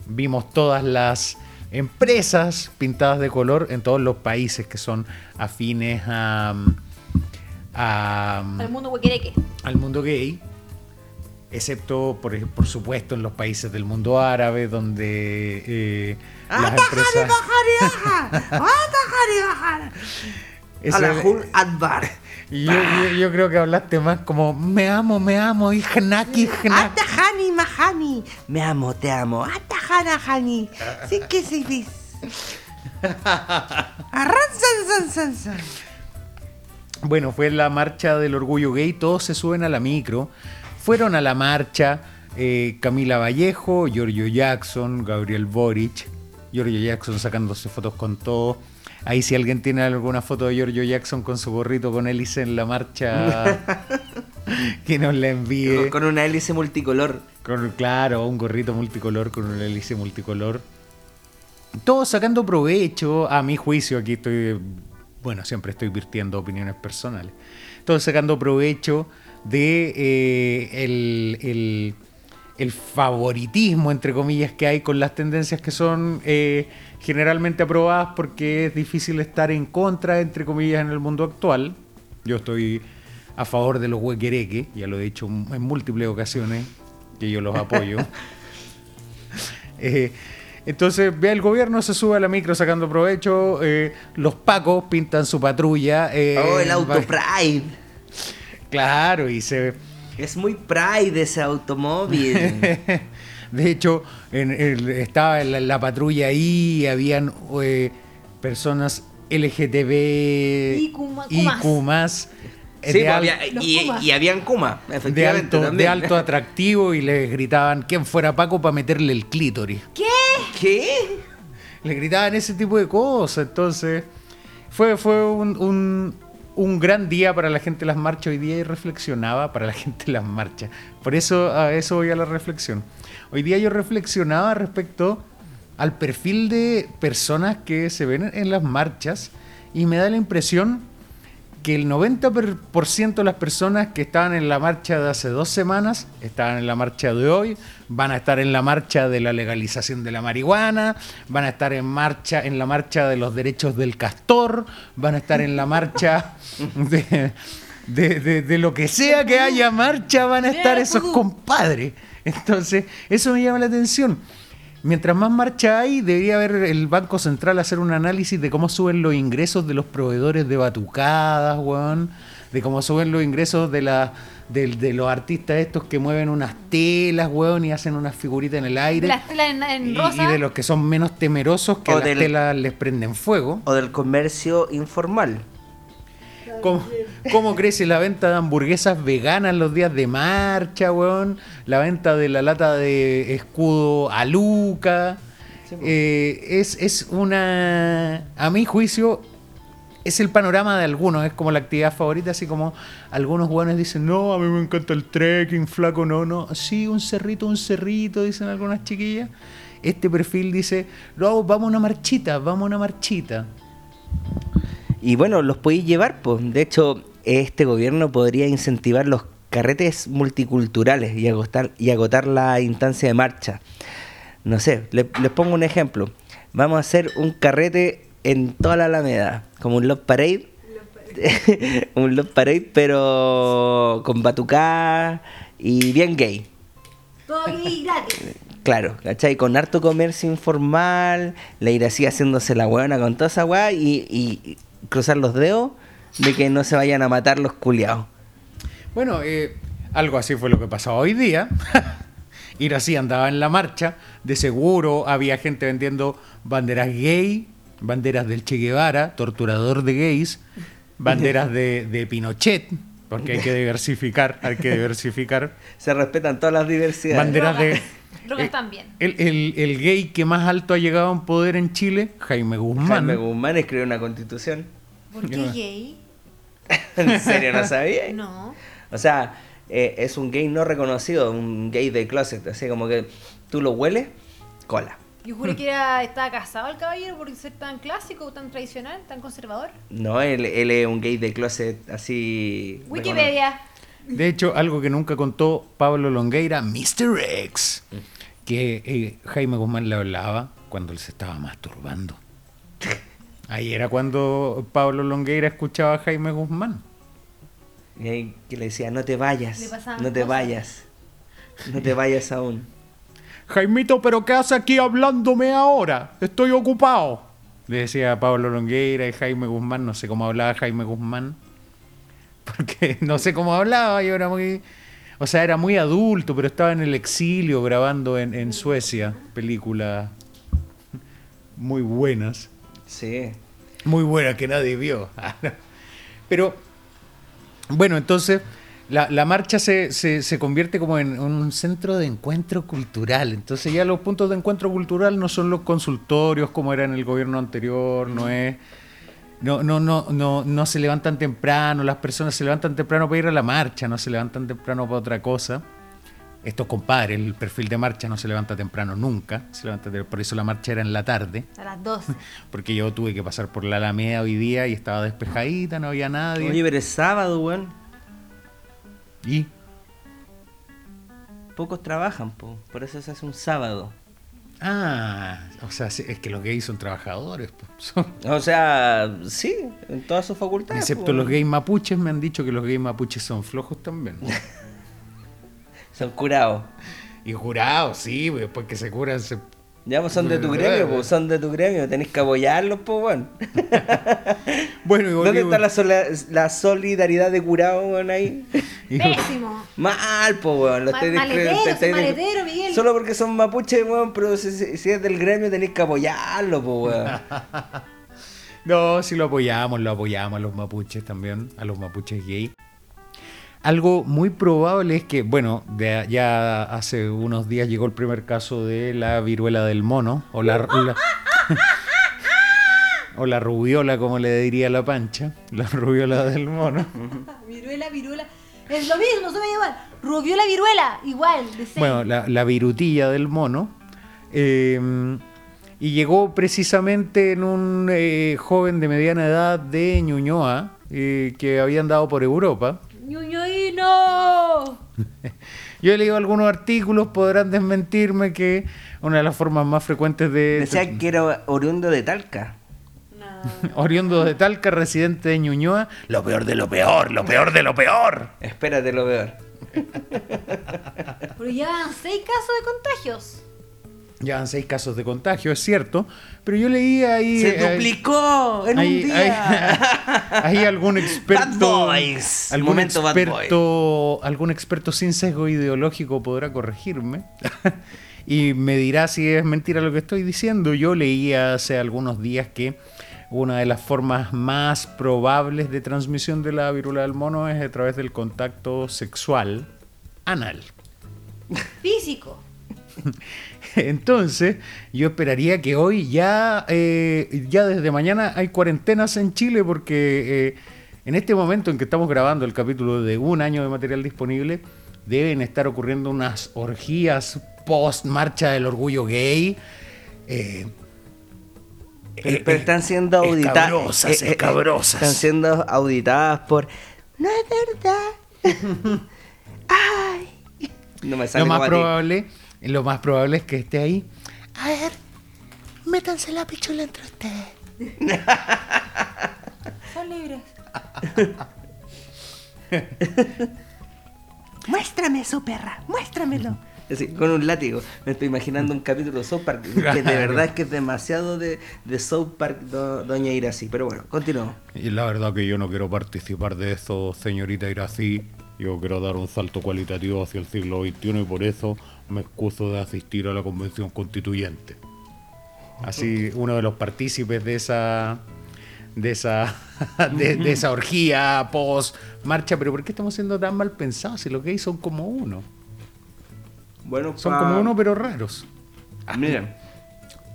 vimos todas las empresas pintadas de color en todos los países que son afines a, a- Al mundo huequereque. al mundo gay, excepto, por, por supuesto, en los países del mundo árabe, donde eh, las empresas... Alahul Adbar. y yo, yo- yo creo que hablaste más como me amo, me amo, y hnaki. Atajani Mahani. Me amo, te amo. Atajana Hani. Sí que sí, *laughs* san. Bueno, fue la marcha del orgullo gay, todos se suben a la micro. Fueron a la marcha eh, Camila Vallejo, Giorgio Jackson, Gabriel Boric. Giorgio Jackson sacándose fotos con todo. Ahí si alguien tiene alguna foto de Giorgio Jackson con su gorrito con hélice en la marcha, *laughs* que nos la envíe. Con, una hélice multicolor. Con, claro, un gorrito multicolor con una hélice multicolor. Todos sacando provecho, a mi juicio, aquí estoy, bueno, siempre estoy virtiendo opiniones personales. Todos sacando provecho de eh, el, el- el favoritismo, entre comillas, que hay con las tendencias que son eh, generalmente aprobadas porque es difícil estar en contra, entre comillas, en el mundo actual. Yo estoy a favor de los huequereques, ya lo he dicho en múltiples ocasiones, que yo los apoyo. *laughs* Eh, entonces, ve el gobierno, se sube a la micro sacando provecho, eh, los pacos pintan su patrulla. eh, Oh, el auto Pride. Claro, y se... Es muy Pride ese automóvil. *laughs* De hecho, en el- estaba en la, la patrulla ahí, habían eh, personas LGTB, más, eh, Sí, de, pues, al- había- y, y habían Kuma, de efectivamente. alto, de alto atractivo y les gritaban quién fuera Paco para meterle el clítoris. ¿Qué? Le gritaban ese tipo de cosas. Entonces, fue, fue un, un- un gran día para la gente de las marchas hoy día y reflexionaba para la *laughs* gente de las marchas. Por eso, a eso voy a la reflexión. Hoy día yo reflexionaba respecto al perfil de personas que se ven en las marchas y me da la impresión que el 90% de las personas que estaban en la marcha de hace dos semanas estaban en la marcha de hoy, van a estar en la marcha de la legalización de la marihuana, van a estar en marcha en la marcha de los derechos del castor, van a estar en la marcha *laughs* de, de- de- de lo que sea que haya marcha, van a estar esos compadres. Entonces, eso me llama la atención. Mientras más marcha hay, debería haber el Banco Central hacer un análisis de cómo suben los ingresos de los proveedores de batucadas, weón, de cómo suben los ingresos de, la, de, de los artistas estos que mueven unas telas, weón, y hacen unas figuritas en el aire. Las telas en, en y, rosa. y de los que son menos temerosos que a O las del- telas les prenden fuego. O del comercio informal. ¿Cómo, cómo crece la venta de hamburguesas veganas los días de marcha, weón? La venta de la lata de escudo a Luca. Eh, es, es una. A mi juicio, es el panorama de algunos. Es como la actividad favorita, así como algunos weones dicen: No, a mí me encanta el trekking, flaco, no, no. Sí, un cerrito, un cerrito, dicen algunas chiquillas. Este perfil dice: No, vamos a una marchita, vamos a una marchita. Y bueno, los podéis llevar, pues. De hecho, este gobierno podría incentivar los carretes multiculturales y agotar, y agotar la instancia de marcha. No sé, le- les pongo un ejemplo. Vamos a hacer un carrete en toda la Alameda, como un Love Parade. *laughs* un Love Parade, pero con batucá y bien gay. Todo aquí gratis. Claro, ¿cachai? Con harto comercio informal, la ir así haciéndose la hueona con toda esa weá y, y cruzar los dedos de que no se vayan a matar los culiados. Bueno, eh, algo así fue lo que pasó hoy día. *laughs* Ir así andaba en la marcha. De seguro había gente vendiendo banderas gay, banderas del Che Guevara, torturador de gays, banderas de, de Pinochet, porque hay que *laughs* diversificar, hay que diversificar. Se respetan todas las diversidades. Banderas de... Drogas eh, también. El, el- el gay que más alto ha llegado en poder en Chile, Jaime Guzmán. Jaime Guzmán escribió una constitución. ¿Por qué gay? *laughs* ¿En serio no sabía? *laughs* No. O sea, eh, es un gay no reconocido, un gay de closet. Así como que tú lo hueles, cola. Yo juré que *laughs* era, estaba casado el caballero por ser tan clásico, tan tradicional, tan conservador. No, él, él es un gay de closet así. Wikipedia. De hecho, algo que nunca contó Pablo Longueira, Mr. X, que eh, Jaime Guzmán le hablaba cuando él se estaba masturbando. Ahí era cuando Pablo Longueira escuchaba a Jaime Guzmán. Y ahí que le decía, no te vayas, no te cosas. vayas, no te vayas aún. Jaimito, ¿pero qué hace aquí hablándome ahora? Estoy ocupado. Le decía Pablo Longueira y Jaime Guzmán, no sé cómo hablaba Jaime Guzmán. Porque *laughs* no sé cómo hablaba, yo era muy... O sea, era muy adulto, pero estaba en el exilio grabando en, en Suecia películas muy buenas. Sí. Muy buenas que nadie vio. *laughs* Pero, bueno, entonces la, la marcha se, se, se convierte como en un centro de encuentro cultural. Entonces ya los puntos de encuentro cultural no son los consultorios como era en el gobierno anterior, no es... No, no, no, no, no se levantan temprano, las personas se levantan temprano para ir a la marcha, no se levantan temprano para otra cosa. Estos compadres, el perfil de marcha no se levanta temprano nunca, se levanta por eso la marcha era en la tarde, A las dos. *laughs* porque yo tuve que pasar por la Alameda hoy día y estaba despejadita, no había nadie. Oye, pero es sábado, weón. y Pocos trabajan, po. por eso se hace un sábado. Ah, o sea, es que los gays son trabajadores, pues, *laughs* son- O sea, sí, en todas sus facultades. excepto po. los gays mapuches me han dicho que los gays mapuches son flojos también. *laughs* Son curados. y jurados, sí, pues, después que se curan se Ya, pues son de tu gremio, pues son de tu gremio. Tenés que apoyarlos, pues, weón. *laughs* Bueno, y ¿Dónde está la, sola- la solidaridad de curado, weón, ahí? *laughs* Pésimo. Mal, po, weón. Ma- maletero, Miguel. Solo porque son mapuches, weón, pero si, si- si es del gremio tenés que apoyarlo, po, weón. *laughs* No, sí lo apoyamos, lo apoyamos a los mapuches también, a los mapuches gay. Algo muy probable es que, bueno, de- ya hace unos días llegó el primer caso de la viruela del mono, o la, *laughs* la- o la rubiola, como le diría la pancha, la rubiola del mono. Viruela, viruela. Es lo mismo, se me igual. Rubiola, viruela. Igual. Bueno, la, la virutilla del mono. eh, y llegó precisamente en un eh, joven de mediana edad de Ñuñoa, eh, que había andado por Europa. Yo he leído algunos artículos, podrán desmentirme que una de las formas más frecuentes de... Decía *laughs* que era oriundo de Talca. No. Oriundo de Talca, residente de Ñuñoa, lo peor de lo peor, lo peor de lo peor. Espérate lo peor. Pero llevan seis casos de contagios. Llevan seis casos de contagio, es cierto, pero yo leí ahí... Se eh, duplicó en Hay, un día. *laughs* hay- hay algún experto, Bad Boys. algún Momento Bad experto, algún experto sin sesgo ideológico podrá corregirme *laughs* y me dirá si es mentira lo que estoy diciendo. Yo leí hace algunos días que una de las formas más probables de transmisión de la viruela del mono es a través del contacto sexual anal. Físico. *laughs* *laughs* Entonces, yo esperaría que hoy ya, eh, ya desde mañana hay cuarentenas en Chile porque eh, en este momento en que estamos grabando el capítulo de un año de material disponible, deben estar ocurriendo unas orgías post marcha del orgullo gay. eh, Pero, pero están siendo auditadas. escabrosas, escabrosas. Están siendo auditadas por. No es verdad. *laughs* Ay. No me sale lo más ti. Lo más probable es que esté ahí. A ver, métanse la pichula entre ustedes. *laughs* Son libres. *laughs* Muéstrame eso, perra. Muéstramelo. Así, con un látigo. Me estoy imaginando un capítulo de South Park. Que de verdad es que es demasiado de, de South Park, do- Doña Iracy. Pero bueno, continuamos. Y la verdad que yo no quiero participar de eso, señorita Irací. Yo quiero dar un salto cualitativo hacia el siglo XXI y por eso me excuso de asistir a la convención constituyente. Así, uno de los partícipes de esa de esa, *laughs* de, de esa orgía post marcha. Pero ¿por qué estamos siendo tan mal pensados si los gays son como uno? Bueno, Son pa- como uno, pero raros. Miren,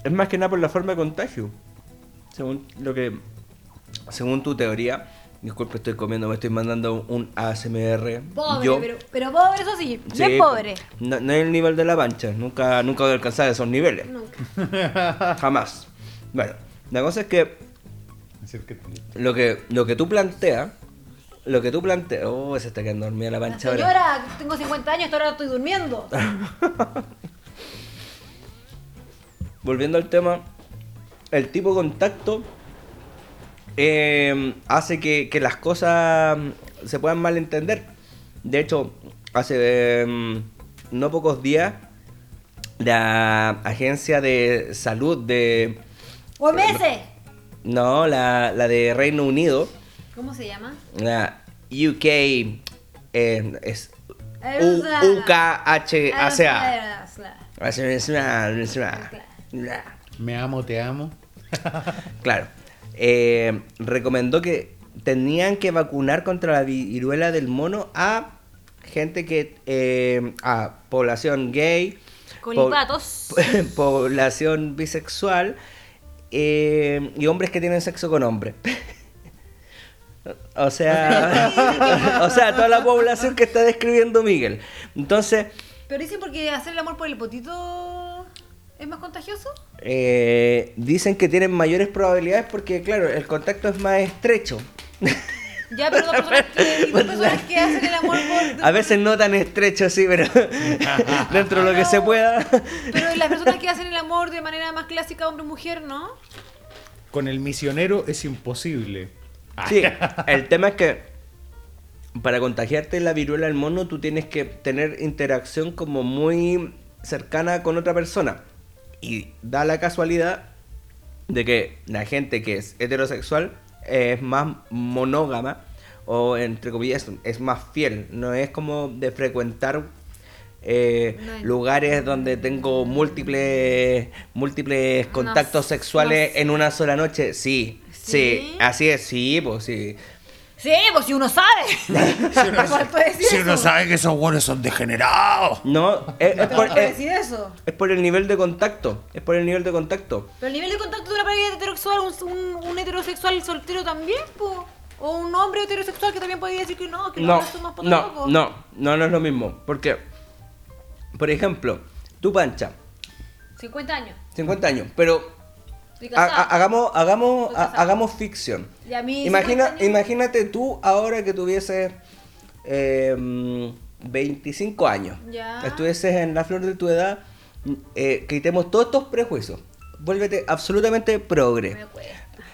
es más que nada por la forma de contagio. Según lo que. Según tu teoría. Disculpe, estoy comiendo, me estoy mandando un ASMR. Pobre, Yo- pero, pero pobre, eso sí, Sí, bien pobre. No, no es el nivel de la pancha. Nunca, nunca voy a alcanzar esos niveles. Nunca. *laughs* Jamás. Bueno, la cosa es que lo que, lo que tú planteas. Lo que tú planteas. Oh, se está quedando dormida la La pancha ahora. señora, tengo 50 años, ahora estoy durmiendo. *laughs* volviendo al tema, el tipo de contacto eh, hace que, que las cosas mm, se puedan malentender. De hecho, hace eh, no pocos días, la agencia de salud de... ¡OMS! No, la, la de Reino Unido, ¿Cómo se llama? la UK, eh, es UKHACA. Me amo, te amo. Claro. Eh, recomendó que tenían que vacunar contra la viruela del mono a gente que. eh, a población gay. po- Colipatos. *laughs* población bisexual. eh, y hombres que tienen sexo con hombres. *laughs* o sea. *laughs* o sea, toda la población que está describiendo Miguel. Entonces. Pero dicen porque hacer el amor por el potito es más contagioso. eh, dicen que tienen mayores probabilidades porque, claro, el contacto es más estrecho. Ya, pero dos personas que, y dos personas que hacen el amor por. A veces no tan estrecho, sí, pero *laughs* dentro de lo que se pueda. Pero las personas que hacen el amor de manera más clásica hombre-mujer, ¿no? Con el misionero es imposible. Sí, el tema es que para contagiarte la viruela del mono tú tienes que tener interacción como muy cercana con otra persona. Y da la casualidad de que la gente que es heterosexual es más monógama o entre comillas es más fiel. No es como de frecuentar eh, No lugares donde tengo múltiples múltiples contactos sexuales no sé. en una sola noche. Sí, sí, ¿Sí? así es, sí, pues sí. Sí, pues si uno sabe. *laughs* *laughs* Decir Si uno sabe que esos buenos son degenerados. No, es, por, faltó es- decir eso. es por el nivel de contacto. Es por el nivel de contacto. Pero el nivel de contacto de una pareja heterosexual, un, un, un heterosexual soltero también, po. O un hombre heterosexual que también podría decir que no, que los No, hombres son más no, no, no, no es lo mismo. Porque, por ejemplo, tú pancha, 50 años. 50 años, pero ha- casada. ha- hagamos, hagamos, ha- hagamos ficción. Y a mí, Imagina, 50 años- imagínate tú ahora que tuvieses eh, mm, 25 años. Ya. Estuvieses en la flor de tu edad, eh, quitemos todos estos prejuicios. Vuélvete absolutamente progre. Me.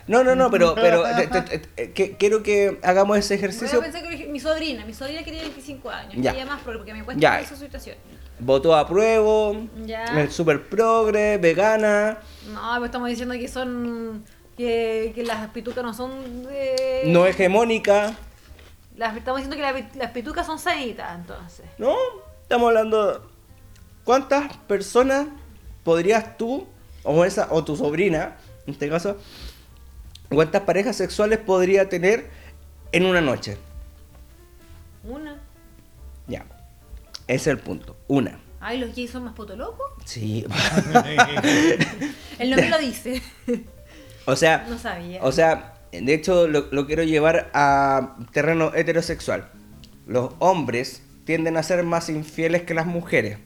No, no, no, pero, *laughs* pero te- te- te- que- quiero que hagamos ese Voy a ejercicio. pensar que mi sobrina, mi sobrina que tiene 25 años, Ya. ella más progre, porque me cuesta Ya. esa situación. Votó a prueba, Ya. el super progre, vegana. No, pues estamos diciendo que son. que, que las pitucas no son de. no hegemónica, Las, estamos diciendo que las, las pitucas son sanitas, entonces. ¿no? Estamos hablando. ¿Cuántas personas podrías tú, o, esa, o tu sobrina, en este caso, cuántas parejas sexuales podría tener en una noche? Una. Ya. Ese es el punto. Una. Ay, los gays son más potolocos. Sí. *laughs* El nombre lo dice. o sea. No sabía. O sea, de hecho lo, lo quiero llevar a terreno heterosexual. Los hombres tienden a ser más infieles que las mujeres.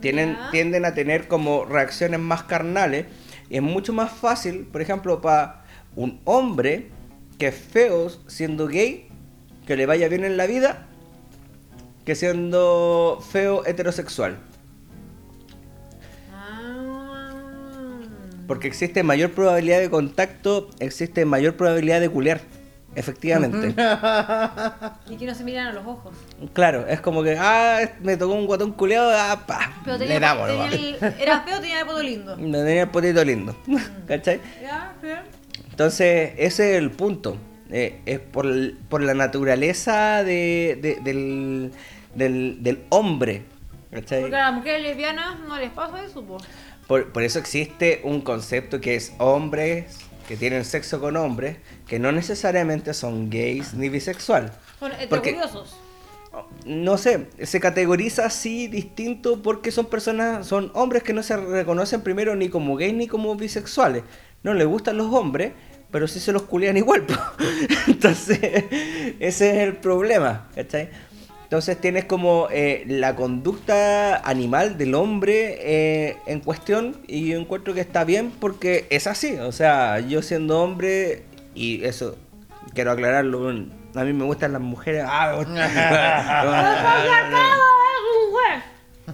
Tienen, tienden a tener como reacciones más carnales. Y es mucho más fácil, por ejemplo, para un hombre que es feo siendo gay, que le vaya bien en la vida, que siendo feo heterosexual. Porque existe mayor probabilidad de contacto, existe mayor probabilidad de culear. Efectivamente. *laughs* Y que no se miran a los ojos. Claro, es como que, ah, me tocó un guatón culeado, ah, pa, Pero le tenía, damos, tenía el- era feo, tenía el poto lindo. *laughs* Me tenía el potito lindo. *laughs* ¿Cachai? Ya, ya. Entonces, ese es el punto. Eh, es por, la naturaleza de, de- del, del, del hombre. ¿Cachai? Porque a las mujeres lesbianas no les pasa eso, pues. Por, por eso existe un concepto que es hombres que tienen sexo con hombres que no necesariamente son gays ni bisexual. Son heterocuriosos. No sé, se categoriza así distinto porque son personas, son hombres que no se reconocen primero ni como gays ni como bisexuales. No les gustan los hombres, pero sí se los culean igual. *laughs* Entonces, ese es el problema, ¿cachai? Entonces tienes como eh, la conducta animal del hombre eh, en cuestión y yo encuentro que está bien porque es así. O sea, yo siendo hombre, y eso quiero aclararlo, a mí me gustan las mujeres. ah,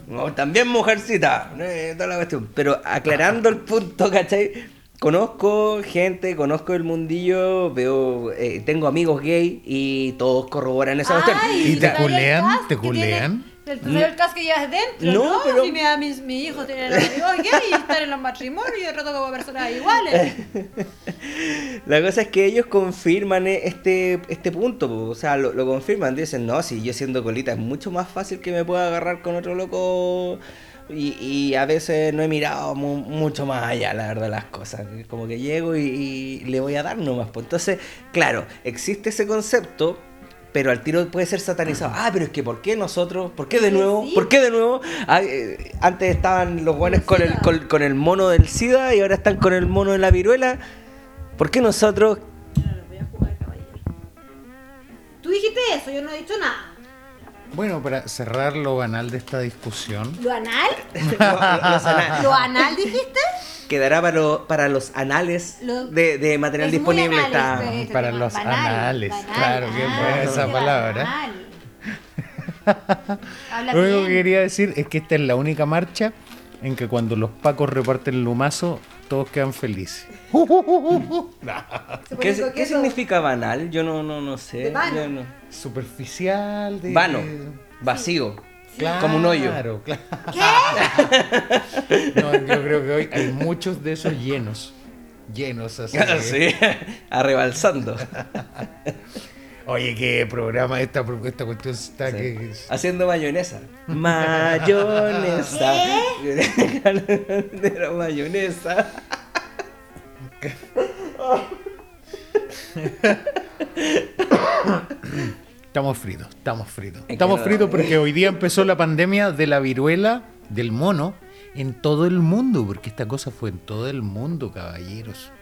no, *laughs* *laughs* también mujercita, eh, toda la cuestión. Pero aclarando el punto, ¿cachai? Conozco gente, conozco el mundillo, veo, eh, tengo amigos gay y todos corroboran esa cuestión. ¿Y te culean? ¿Te culean? El, ¿tú sabes el cas que llevas dentro, No, ¿no? pero- Si mi, a mis, mi hijo tiene amigos gay y están en los matrimonios y de rato como personas iguales. *laughs* La cosa es que ellos confirman eh, este, este punto, o sea, lo, lo confirman, dicen, no, si yo siendo colita es mucho más fácil que me pueda agarrar con otro loco y, y a veces no he mirado mu- mucho más allá, la verdad, las cosas, como que llego y, y le voy a dar nomás, pues entonces, claro, existe ese concepto. Pero al tiro puede ser satanizado. Ah, pero es que ¿por qué nosotros? ¿Por qué de nuevo? ¿Por qué de nuevo? Ah, eh, antes estaban los buenos con el, con, con el mono del SIDA y ahora están con el mono de la viruela. ¿Por qué nosotros Yo no los voy a jugar, caballero. Tú dijiste eso, yo no he dicho nada. Bueno, para cerrar lo banal de esta discusión, ¿Lo anal? *laughs* Los ¿Lo anal dijiste? quedará para, lo- para los anales Lo- de, de material Es muy disponible. anal Está... este- Para tema. los Banal, anales, banal, claro, qué ah, buena esa palabra. lo *laughs* único bien. que quería decir es que esta es la única marcha en que cuando los pacos reparten el lumazo, todos quedan felices. *laughs* ¿Qué, ¿Qué significa banal? Yo no, no, no sé. De vano. No- Superficial, de... Vano, vacío, Claro, como un hoyo. Claro, claro. ¿Qué? *laughs* No, yo creo que hoy hay muchos de esos llenos. Llenos así. *laughs* sí, arrebalsando. Oye, qué programa esta, esta cuestión está Sí. que... Haciendo mayonesa. Mayonesa. De la mayonesa. Estamos fritos, estamos fritos. Estamos fritos porque hoy día empezó la pandemia de la viruela del mono en todo el mundo, porque esta cosa fue en todo el mundo, caballeros.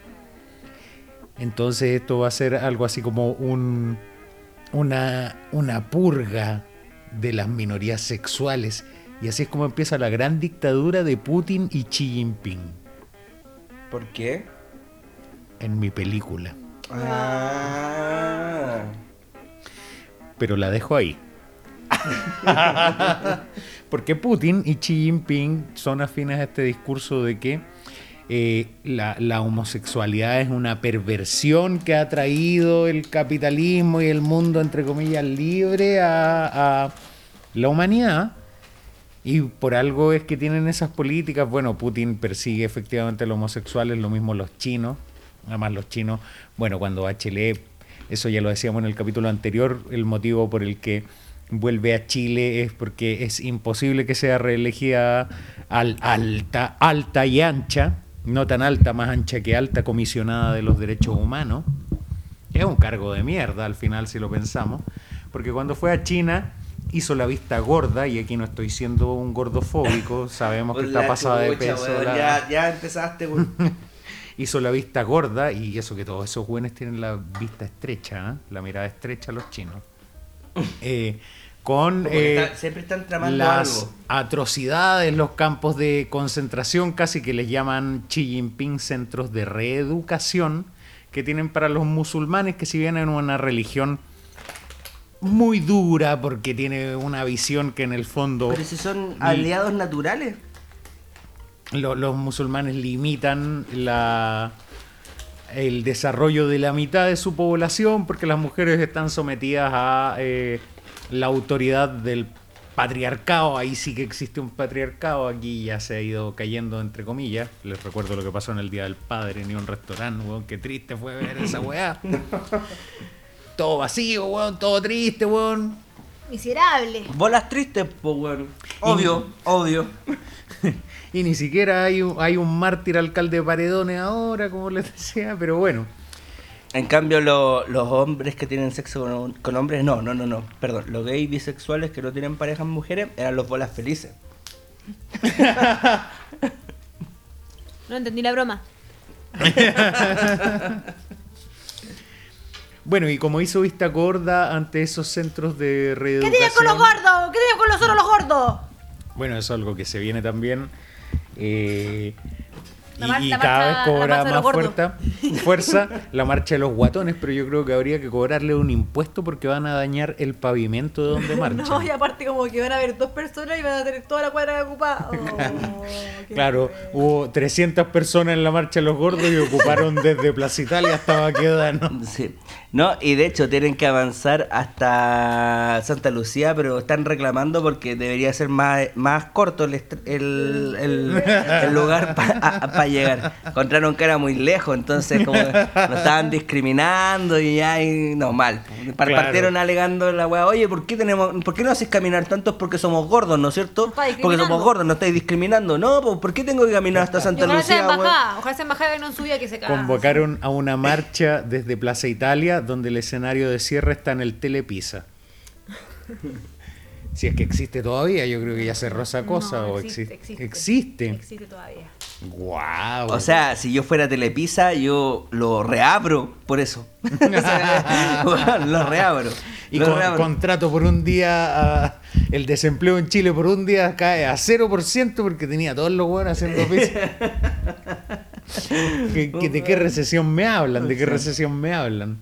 Entonces esto va a ser algo así como un, una, una purga de las minorías sexuales. Y así es como empieza la gran dictadura de Putin y Xi Jinping ¿Por qué? En mi película. Ah. pero la dejo ahí. *laughs* Porque Putin y Xi Jinping son afines a este discurso de que eh, la, la homosexualidad es una perversión que ha traído el capitalismo y el mundo, entre comillas, libre a, a la humanidad. Y por algo es que tienen esas políticas. Bueno, Putin persigue efectivamente a los homosexuales, lo mismo los chinos. Además los chinos, bueno, cuando Bachelet, eso ya lo decíamos en el capítulo anterior, el motivo por el que vuelve a Chile es porque es imposible que sea reelegida al alta, alta y ancha, no tan alta, más ancha que alta comisionada de los derechos humanos. Es un cargo de mierda al final si lo pensamos, porque cuando fue a China hizo la vista gorda, y aquí no estoy siendo un gordofóbico, sabemos que *laughs* está pasada de peso. la- Ya, ya empezaste. *laughs* hizo la vista gorda y eso que todos esos jóvenes tienen la vista estrecha, ¿eh? la mirada estrecha los chinos. *laughs* Eh, con eh, está- siempre están tramando las algo. atrocidades, los campos de concentración, casi que les llaman Xi Jinping centros de reeducación que tienen para los musulmanes, que si bien es una religión muy dura porque tiene una visión que en el fondo Pero si son aliados naturales. Lo- los musulmanes limitan la, el desarrollo de la mitad de su población porque las mujeres están sometidas a eh, la autoridad del patriarcado. Ahí sí que existe un patriarcado. Aquí ya se ha ido cayendo, entre comillas. Les recuerdo lo que pasó en el Día del Padre, ni un restaurante, weón. Qué triste fue ver esa weá. *laughs* todo vacío, weón. Todo triste, weón. Miserable. Bolas tristes, po, weón. Obvio, obvio. *laughs* y ni siquiera hay un, hay un mártir alcalde de Paredones ahora, como les decía, pero bueno. En cambio, lo- los hombres que tienen sexo con, con hombres, no, no, no, no, perdón. Los gays bisexuales que no tienen parejas mujeres eran los bolas felices. *laughs* No entendí la broma. *laughs* Bueno, y como hizo vista gorda ante esos centros de ¿Qué reeducación... tienen con los gordos? ¿Qué tienen con los otros los gordos? Bueno, eso es algo que se viene también. eh, y, cada vez cobra más fuerza, *laughs* fuerza la marcha de los guatones, pero yo creo que habría que cobrarle un impuesto porque van a dañar el pavimento de donde *laughs* marchan. No, y aparte como que van a haber dos personas y van a tener toda la cuadra ocupada. *laughs* Oh, qué Claro, feo. hubo 300 personas en la marcha de los gordos y ocuparon desde Plaza Italia hasta Baquedano. Sí. No, y de hecho tienen que avanzar hasta Santa Lucía, pero están reclamando porque debería ser más, más corto el, el, el- el lugar para llegar. Encontraron que era muy lejos, entonces como nos estaban discriminando y ya, y no, mal. Par- Claro. Partieron alegando la weá, oye, ¿por qué, tenemos, ¿por qué no haces caminar tanto? Es porque somos gordos, ¿no es cierto? Porque somos gordos, no estáis discriminando. No, pues, ¿por qué tengo que caminar hasta Santa ojalá sea Lucía, embajada, ojalá sea embajada que no subía que se caga. Convocaron a una marcha desde Plaza Italia, donde el escenario de cierre está en el Telepisa. *laughs* Si es que existe todavía, yo creo que ya cerró esa cosa. No, o existe, existe. existe. existe. Existe todavía. Guau. O sea, si yo fuera Telepisa, yo lo reabro por eso. *laughs* *laughs* Bueno, lo reabro. y lo con, reabro. contrato por un día, el desempleo en Chile por un día cae a 0% porque tenía todos los buenos haciendo pizza. ¿Que- que ¿De qué recesión me hablan? ¿De qué recesión me hablan?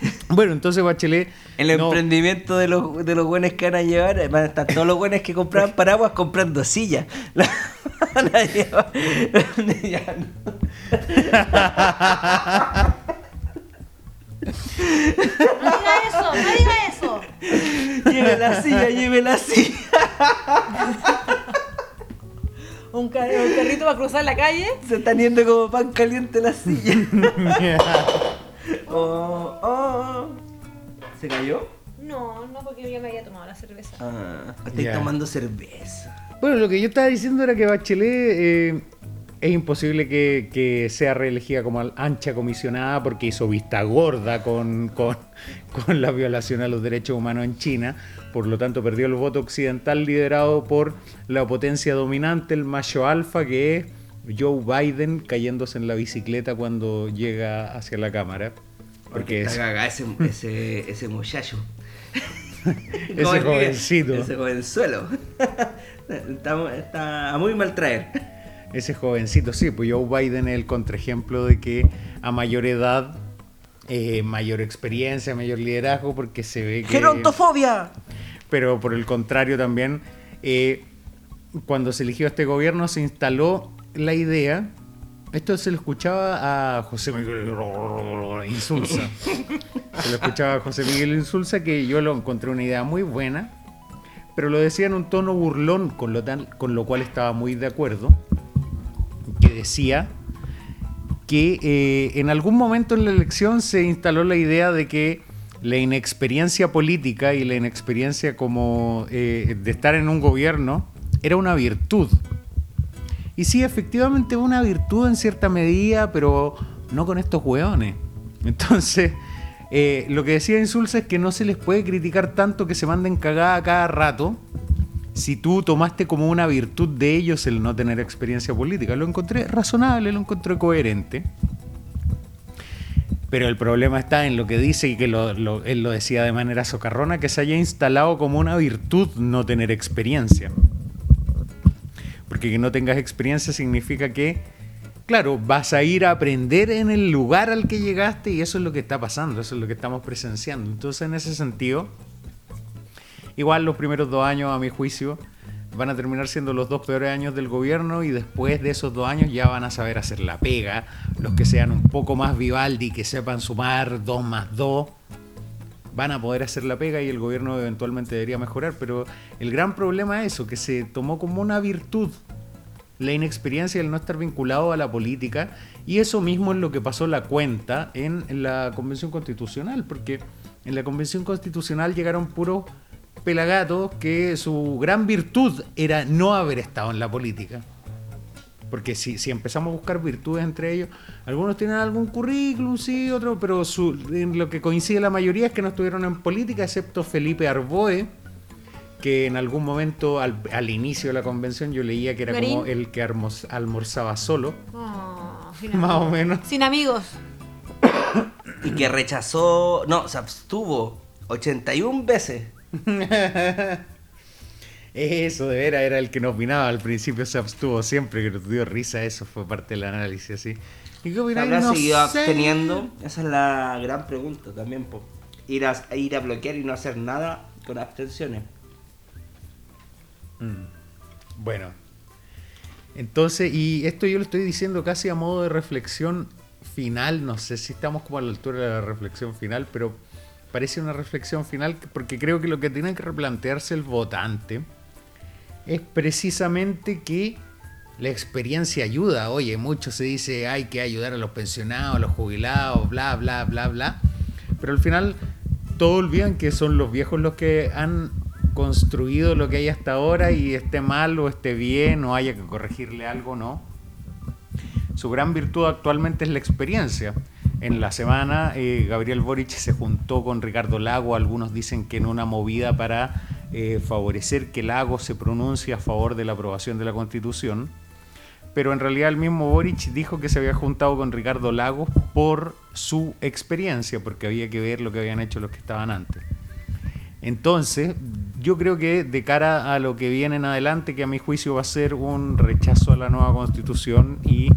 *laughs* Bueno, entonces Bachelet... El no- emprendimiento de los, de los buenos que van a llevar, van a estar todos los buenos que compraban paraguas comprando sillas. *laughs* La van a llevar. *laughs* Ya no. Diga eso, no diga eso. Lleve la silla, lleve la silla. Un, ca- un carrito va a cruzar la calle. Se están yendo como pan caliente la silla. *laughs* Oh, oh. ¿Se cayó? No, no, porque yo ya me había tomado la cerveza. Ah, estoy Ya. tomando cerveza. Bueno, lo que yo estaba diciendo era que Bachelet eh, es imposible que, que sea reelegida como ancha comisionada porque hizo vista gorda con, con, *laughs* con la violación a los derechos humanos en China. Por lo tanto, perdió el voto occidental liderado por la potencia dominante, el macho alfa, que es Joe Biden cayéndose en la bicicleta cuando llega hacia la cámara. Porque Está es, ese, ese, ese muchacho. *laughs* Ese ¿Cómo es que- jovencito. Ese jovenzuelo. *laughs* está, está a muy mal traer. Ese jovencito, sí, pues Joe Biden es el contraejemplo de que a mayor edad, eh, mayor experiencia, mayor liderazgo, porque se ve que... ¡Gerontofobia! Pero por el contrario también, eh, cuando se eligió este gobierno se instaló la idea, esto se lo escuchaba a José Miguel Insulza, se lo escuchaba a José Miguel Insulza que yo lo encontré una idea muy buena, pero lo decía en un tono burlón, con lo, con lo cual estaba muy de acuerdo, que decía que eh, en algún momento en la elección se instaló la idea de que la inexperiencia política y la inexperiencia como eh, de estar en un gobierno era una virtud. Y sí, efectivamente una virtud en cierta medida, pero no con estos hueones. Entonces, eh, lo que decía Insulza es que no se les puede criticar tanto que se manden cagada cada rato si tú tomaste como una virtud de ellos el no tener experiencia política. Lo encontré razonable, lo encontré coherente. Pero el problema está en lo que dice y que lo- él lo decía de manera socarrona, que se haya instalado como una virtud no tener experiencia. Porque que no tengas experiencia significa que, claro, vas a ir a aprender en el lugar al que llegaste y eso es lo que está pasando, eso es lo que estamos presenciando. Entonces, en ese sentido, igual los primeros dos años, a mi juicio, van a terminar siendo los dos peores años del gobierno y después de esos dos años ya van a saber hacer la pega. Los que sean un poco más Vivaldi, que sepan sumar dos más dos, van a poder hacer la pega y el gobierno eventualmente debería mejorar. Pero el gran problema es eso, que se tomó como una virtud la inexperiencia y el no estar vinculado a la política. Y eso mismo es lo que pasó la cuenta en la Convención Constitucional, porque en la Convención Constitucional llegaron puros pelagatos que su gran virtud era no haber estado en la política. Porque si, si empezamos a buscar virtudes entre ellos, algunos tienen algún currículum, sí, otros, pero su- en lo que coincide la mayoría es que no estuvieron en política, excepto Felipe Arboe, que en algún momento al, al inicio de la convención yo leía que era como el que almorz- almorzaba solo, Oh, *laughs* más o menos. Sin amigos. *coughs* Y que rechazó, no, se abstuvo 81 veces. *laughs* Eso de veras era el que nos opinaba al principio, se abstuvo siempre, que nos dio risa, eso fue parte del análisis así. ¿Y qué? ¿Habrá No seguido sé. absteniendo? Esa es la gran pregunta también, po. Ir a, ir a bloquear y no hacer nada con abstenciones. Mm. Bueno, entonces, y esto yo lo estoy diciendo casi a modo de reflexión final, no sé si estamos como a la altura de la reflexión final, pero parece una reflexión final que- porque creo que lo que tiene que replantearse el votante es precisamente que la experiencia ayuda. Oye, mucho se dice hay que ayudar a los pensionados, a los jubilados, bla, bla, bla, bla. Pero al final todos olvidan que son los viejos los que han construido lo que hay hasta ahora y esté mal o esté bien o haya que corregirle algo, no. Su gran virtud actualmente es la experiencia. En la semana, eh, Gabriel Boric se juntó con Ricardo Lago. Algunos dicen que en una movida para eh, favorecer que Lago se pronuncie a favor de la aprobación de la Constitución. Pero en realidad el mismo Boric dijo que se había juntado con Ricardo Lagos por su experiencia, porque había que ver lo que habían hecho los que estaban antes. Entonces, yo creo que de cara a lo que viene en adelante, que a mi juicio va a ser un rechazo a la nueva constitución y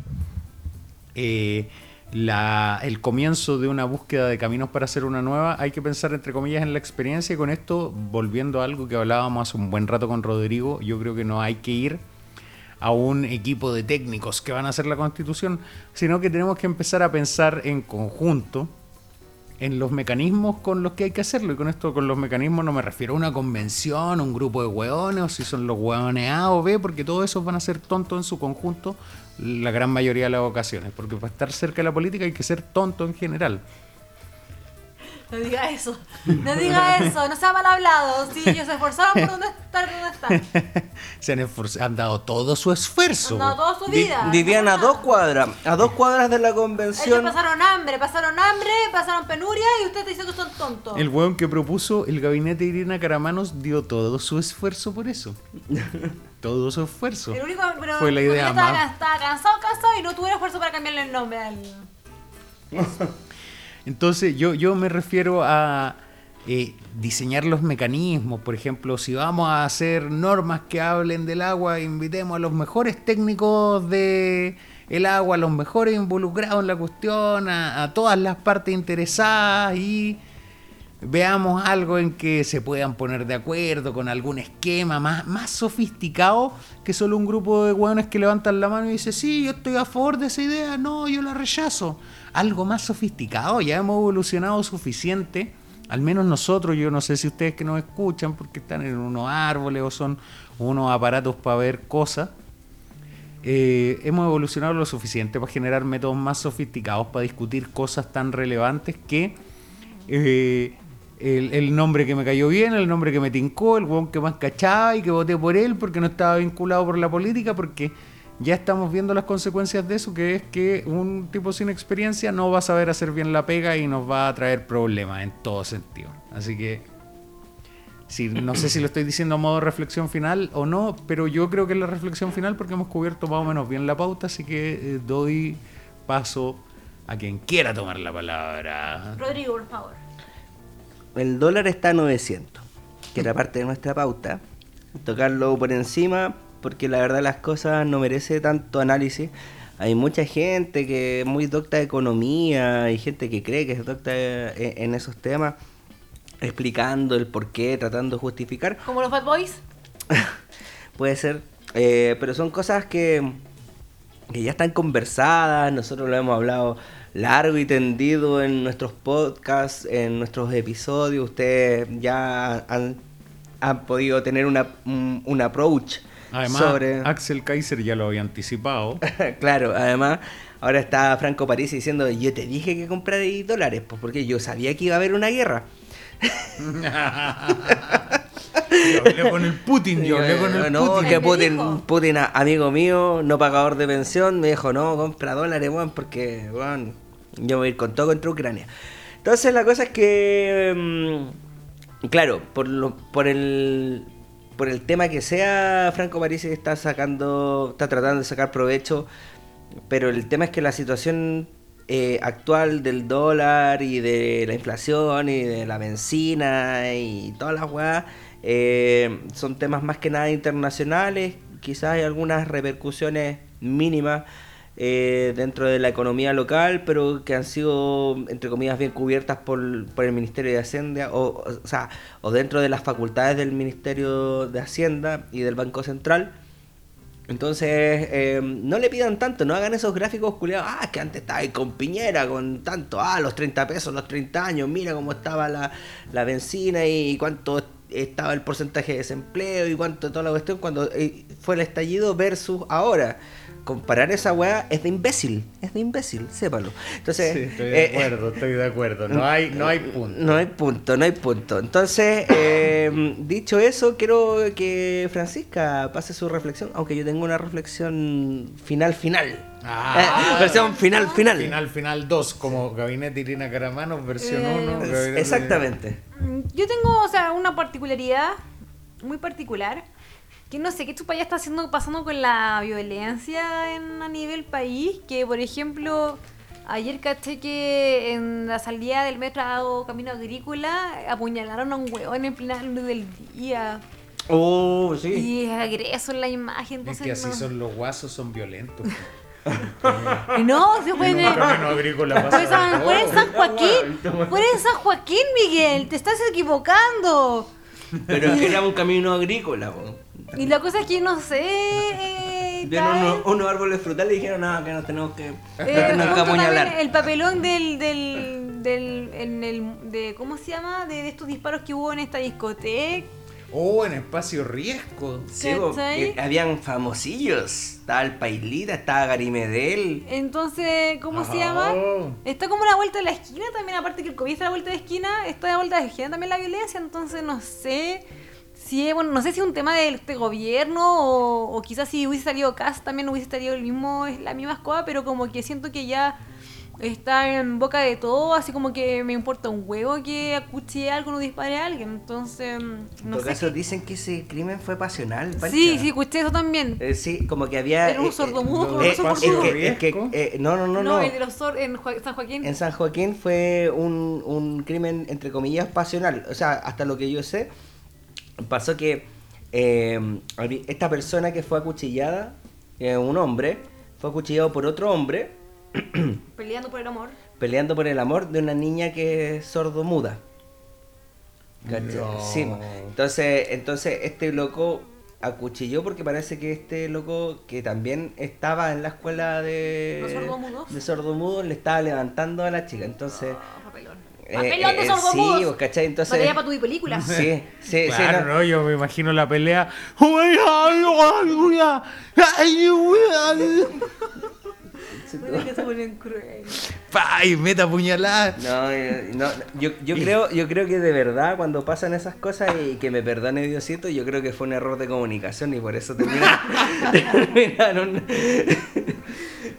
eh, la- el comienzo de una búsqueda de caminos para hacer una nueva, hay que pensar entre comillas en la experiencia y con esto, volviendo a algo que hablábamos hace un buen rato con Rodrigo, yo creo que no hay que ir a un equipo de técnicos que van a hacer la constitución, sino que tenemos que empezar a pensar en conjunto en los mecanismos con los que hay que hacerlo. Y con esto, con los mecanismos, no me refiero a una convención, un grupo de hueones, o si son los hueones A o B, porque todos esos van a ser tontos en su conjunto la gran mayoría de las ocasiones. Porque para estar cerca de la política hay que ser tonto en general. No diga eso. No diga eso. No sea mal hablado. Sí, ellos se esforzaron por donde estar donde están. *laughs* Se han, esforz- han dado todo su esfuerzo. Han dado toda su Vi- vida. vivían a dos cuadras, a dos cuadras de la Ellos convención. pasaron hambre, pasaron hambre, pasaron penuria y usted dice que son tontos. El hueón que propuso el gabinete de Irina Caramanos dio todo su esfuerzo por eso. *laughs* todo su esfuerzo. El único, pero Fue la idea estaba, más. estaba cansado, cansado y no tuvo esfuerzo para cambiarle el nombre al. *laughs* Entonces yo, yo me refiero a eh, diseñar los mecanismos. Por ejemplo, si vamos a hacer normas que hablen del agua, invitemos a los mejores técnicos de el agua, a los mejores involucrados en la cuestión, a, a todas las partes interesadas y veamos algo en que se puedan poner de acuerdo con algún esquema más, más sofisticado que solo un grupo de hueones que levantan la mano y dicen, sí, yo estoy a favor de esa idea, no, yo la rechazo. Algo más sofisticado, ya hemos evolucionado suficiente, al menos nosotros, yo no sé si ustedes que nos escuchan porque están en unos árboles o son unos aparatos para ver cosas, eh, hemos evolucionado lo suficiente para generar métodos más sofisticados para discutir cosas tan relevantes que eh, el, nombre que me cayó bien, el nombre que me tincó, el hueón que más cachaba y que voté por él porque no estaba vinculado por la política, porque ya estamos viendo las consecuencias de eso, que es que un tipo sin experiencia no va a saber hacer bien la pega y nos va a traer problemas en todo sentido. Así que Sí, no sé si lo estoy diciendo a modo de reflexión final o no, pero yo creo que es la reflexión final porque hemos cubierto más o menos bien la pauta, así que eh, doy paso a quien quiera tomar la palabra. Rodrigo, por favor. El dólar está a 900, que era parte de nuestra pauta. Tocarlo por encima, porque la verdad las cosas no merece tanto análisis. Hay mucha gente que es muy docta de economía, hay gente que cree que es docta en, en esos temas, explicando el porqué, tratando de justificar. Como los Bad Boys. *laughs* Puede ser, eh, pero son cosas que, que ya están conversadas, nosotros lo hemos hablado largo y tendido en nuestros podcasts, en nuestros episodios, ustedes ya han, han podido tener una, un, un approach Además, sobre... Axel Kaiser ya lo había anticipado. *laughs* claro, además, ahora está Franco París diciendo, yo te dije que comprarais dólares, pues porque yo sabía que iba a haber una guerra. *laughs* Yo hablé con el Putin, yo hablé con el no, Putin. que ¿Qué Putin? Putin, amigo mío, no pagador de pensión, me dijo, no, compra dólares, weón, porque, weón, yo voy a ir con todo contra Ucrania. Entonces la cosa es que, mm, claro, por, lo, por el por el tema que sea, Franco Parisi está sacando, está tratando de sacar provecho, pero el tema es que la situación eh, actual del dólar y de la inflación y de la benzina y todas las weas eh, son temas más que nada internacionales. Quizás hay algunas repercusiones mínimas eh, dentro de la economía local, pero que han sido, entre comillas, bien cubiertas por, el Ministerio de Hacienda, o, o dentro de las facultades del Ministerio de Hacienda y del Banco Central. Entonces, eh, no le pidan tanto, no hagan esos gráficos culiados. Ah, que antes estaba ahí con Piñera, con tanto, ah, los 30 pesos, los 30 años, mira cómo estaba la, la benzina y cuánto estaba el porcentaje de desempleo y cuánto toda la cuestión cuando eh, fue el estallido versus ahora. Comparar esa weá es de imbécil, es de imbécil, sépalo. Entonces, Sí, estoy de eh, acuerdo, estoy de acuerdo. No hay, no hay punto. no hay punto, no hay punto. Entonces, eh, *coughs* dicho eso, quiero que Francisca pase su reflexión, aunque yo tengo una reflexión final, final. Ah. Eh, versión final, final. Final, final 2, como Gabinete Irina Caramanos, versión Eh, 1. Es- Exactamente. Mm, Yo tengo, o sea, una particularidad muy particular. Que no sé qué chupa ya está haciendo, pasando con la violencia en, a nivel país. Que, por ejemplo, ayer caché que en la salida del metro Camino Agrícola apuñalaron a un huevón en plena luz del día. Oh, sí. Y es agreso en la imagen. Es Entonces que así no, son los guasos, son violentos. *laughs* No, se fue en En el- un camino agrícola Fue pasa San, en. San Joaquín. *laughs* Fue en San Joaquín, Miguel. Te estás equivocando. Pero es que era un camino agrícola. po. Y la cosa es que no sé. *laughs* Eh, Vieron unos, unos árboles frutales y dijeron, no, que nos tenemos que, eh, nos tenemos que apuñalar. el papelón del, del, del en el, de, ¿cómo se llama? De, de estos disparos que hubo en esta discoteca. Oh, en espacio riesgo. Sí, eh, habían famosillos. Estaba el Pailita, estaba Gary Medel. Entonces, ¿cómo se llama? Está como a la vuelta de la esquina también, aparte que el COVID está a la vuelta de esquina, está a la vuelta de esquina también la violencia, entonces no sé si es, bueno, no sé si es un tema de este gobierno o, o quizás si hubiese salido Cas también hubiese salido el mismo, la misma escoba, pero como que siento que ya está en boca de todo, así como que me importa un huevo que acuchille algo o no dispare a alguien, entonces En no todo sé. caso, qué- dicen que ese crimen fue pasional. Pancha. Sí, sí, escuché eso también. Eh, sí, como que había. Era un eh, sordomudo eh, eh, mudo. que- que, eh, no, no, no, no, no. el de los sor- en Jua- San Joaquín. En San Joaquín fue un, un crimen, entre comillas, pasional. O sea, hasta lo que yo sé, pasó que eh, habí- esta persona que fue acuchillada, eh, un hombre, fue acuchillado por otro hombre, *clears throat* Peleando por el amor. peleando por el amor de una niña que es sordomuda. ¿Cachai? No. Sí. Entonces, entonces este loco acuchilló porque parece que este loco que también estaba en la escuela de ¿Los sordomudos? de sordomudos le estaba levantando a la chica. Entonces, Ah, papelón. eh, ¡Papelón de eh, sordomudos! Sí, ¿cachai? Entonces, Material para tu película. sí, sí, sí, Claro, no. no, yo me imagino la pelea. Bueno, que se ponen crueles. ¡Pay! Meta puñalada. No, eh, no, yo, yo creo, yo creo que de verdad cuando pasan esas cosas y que me perdone Diosito, yo creo que fue un error de comunicación y por eso termina- *laughs* terminaron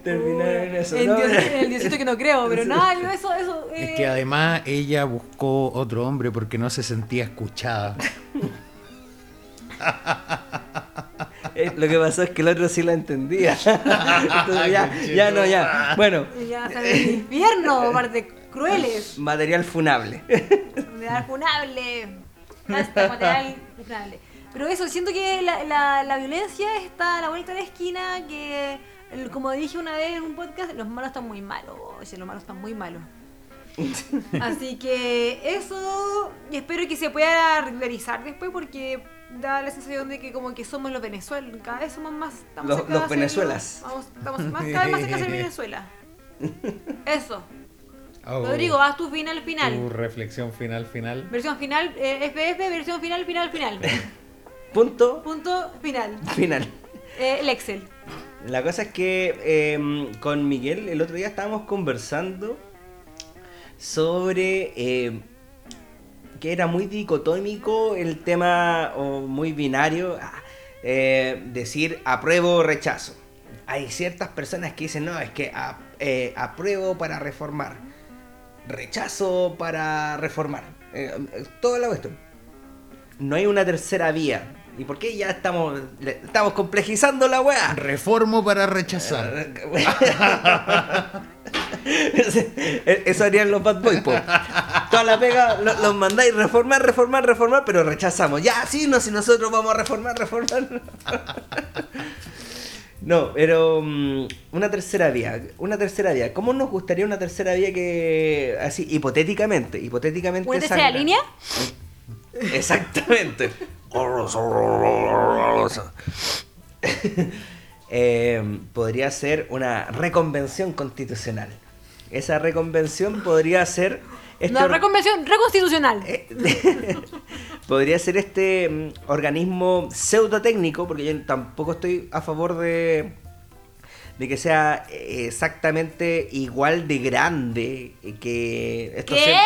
terminaron en eso. El, ¿no? dios, el diosito que no creo, pero yo eso, eso. Es eh, que además ella buscó otro hombre porque no se sentía escuchada. *laughs* Eh, Lo que pasó es que el otro sí la entendía. *laughs* Entonces ya, ya no, ya. Bueno, Ya del infierno, parte crueles. material funable. Material funable. Hasta material funable. Pero eso, siento que la, la, la violencia está a la vuelta de la esquina, que el- como dije una vez en un podcast, los malos están muy malos. Oye, los malos están muy malos. *laughs* Así que eso, y espero que se pueda regularizar después porque da la sensación de que como que somos los Venezuela, cada vez somos más... Estamos Los- los Venezuelas. Vamos, estamos más, cada vez más cerca de *laughs* Venezuela. *laughs* Eso. Oh, Rodrigo, haz tu final final. Tu reflexión final, final. Versión final, eh, FF, versión final, final, final. Punto Punto final. final. Eh, el Excel. La cosa es que eh, con Miguel el otro día estábamos conversando sobre eh, que era muy dicotómico el tema o muy binario, ah, eh, decir apruebo o rechazo. Hay ciertas personas que dicen, no, es que eh, apruebo para reformar, rechazo para reformar. Toda la cuestión. No hay una tercera vía. ¿Y por qué ya estamos, le- estamos complejizando la weá? Reformo para rechazar. *laughs* Eso harían los bad boys, po. Toda la pega lo- los mandáis reformar, reformar, reformar, pero rechazamos. Ya, sí, no, si nosotros vamos a reformar, reformar. *laughs* No, pero mm, una tercera vía, una tercera vía. ¿Cómo nos gustaría una tercera vía que así hipotéticamente, hipotéticamente ¿Una tercera línea? Exactamente. *laughs* Eh, podría ser una reconvención constitucional. Esa reconvención podría ser... este Una reconvención reconstitucional. eh, *laughs* podría ser este mm, organismo pseudotécnico, porque yo tampoco estoy a favor de, de que sea eh, exactamente igual de grande que estos, ¿Qué? cien-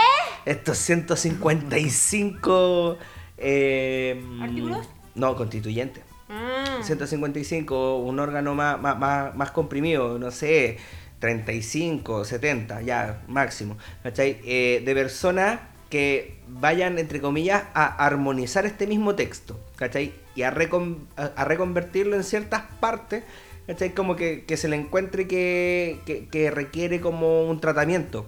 estos 155 eh, ¿Artículos? No, constituyentes. Ah. 155, un órgano más, más, más, comprimido, no sé, 35, 70, ya, máximo, ¿cachai? Eh, de personas que vayan, entre comillas, a armonizar este mismo texto, ¿cachai? Y a, recon- a reconvertirlo en ciertas partes, ¿cachai? Como que, que se le encuentre que, que, que requiere como un tratamiento.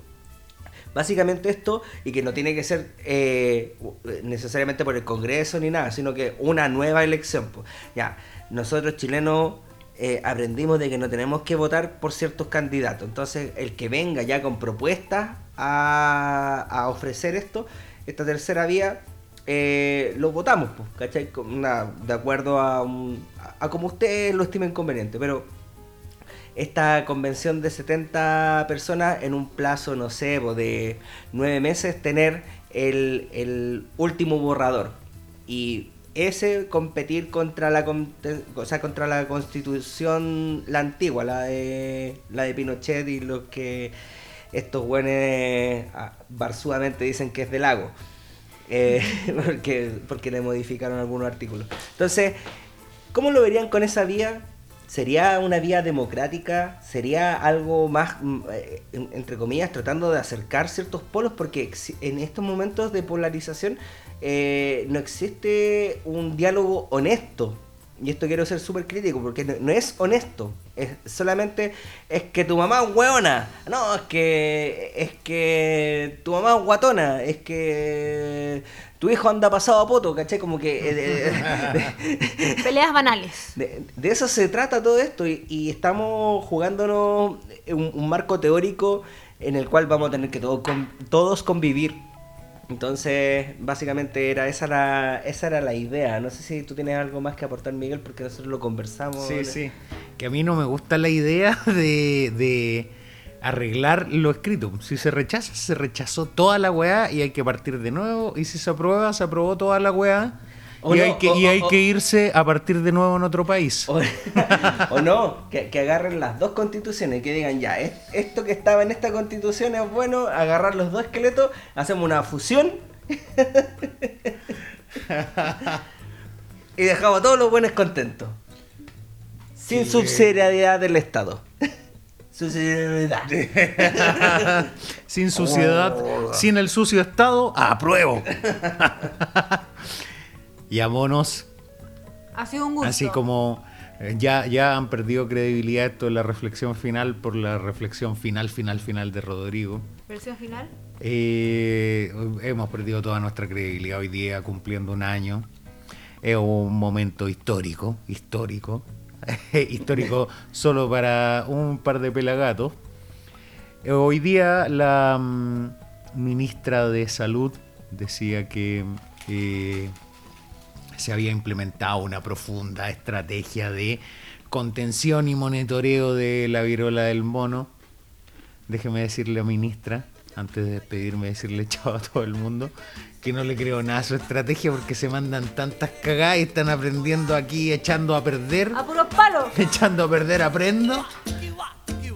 Básicamente esto, y que no tiene que ser eh, necesariamente por el Congreso ni nada, sino que una nueva elección. pues. Ya, nosotros chilenos eh, aprendimos de que no tenemos que votar por ciertos candidatos. Entonces, el que venga ya con propuestas a, ofrecer esto, esta tercera vía, eh, lo votamos, pues, ¿cachai? De acuerdo a, a, a como ustedes lo estimen conveniente. Pero esta convención de 70 personas en un plazo, no sé, po, de nueve meses, tener el, el último borrador. Y ese competir contra la o contra la constitución, la antigua, la de, la de Pinochet y los que estos buenos barzudamente dicen que es del lago. Eh, *laughs* porque, porque le modificaron algunos artículos. Entonces, ¿cómo lo verían con esa vía? ¿Sería una vía democrática? ¿Sería algo más, mm, eh, en- entre comillas, tratando de acercar ciertos polos? Porque en estos momentos de polarización eh, no existe un diálogo honesto. Y esto quiero ser súper crítico porque no, no es honesto. Es solamente es que tu mamá es hueona. No, es que es que tu mamá es guatona. Es que tu hijo anda pasado a poto, ¿cachai? Como que eh, de- de- Peleas banales. de, de eso se trata todo esto y, y estamos jugándonos un, un marco teórico en el cual vamos a tener que todo con- todos convivir. Entonces, básicamente era esa la, esa era la idea. No sé si tú tienes algo más que aportar, Miguel, porque nosotros lo conversamos. Sí, sí. Que a mí no me gusta la idea *laughs* de, de arreglar lo escrito. Si se rechaza, se rechazó toda la weá y hay que partir de nuevo. Y si se aprueba, se aprobó toda la weá. O y no, hay, que, o- y hay o- que irse a partir de nuevo en otro país. O, *laughs* no, que, que agarren las dos constituciones y que digan ya, es- esto que estaba en esta constitución es bueno, agarrar los dos esqueletos, hacemos una fusión *laughs* y dejamos a todos los buenos contentos. Sin Sí. subsidiariedad del Estado. *laughs* subsidiariedad. sin suciedad, sin el sucio estado, apruebo. Y a monos, Ha sido un gusto. así como eh, ya, ya han perdido credibilidad esto de la reflexión final por la reflexión final, final, final de Rodrigo. Versión final. Eh, hemos perdido toda nuestra credibilidad hoy día cumpliendo un año. Es un momento histórico, histórico, *laughs* histórico solo para un par de pelagatos. Hoy día la mm, ministra de Salud decía que eh, se había implementado una profunda estrategia de contención y monitoreo de la viruela del mono. Déjeme decirle a ministra, antes de despedirme, decirle chao a todo el mundo, que no le creo nada a su estrategia porque se mandan tantas cagadas y están aprendiendo aquí echando a perder. A puros palos. *laughs* Echando a perder aprendo.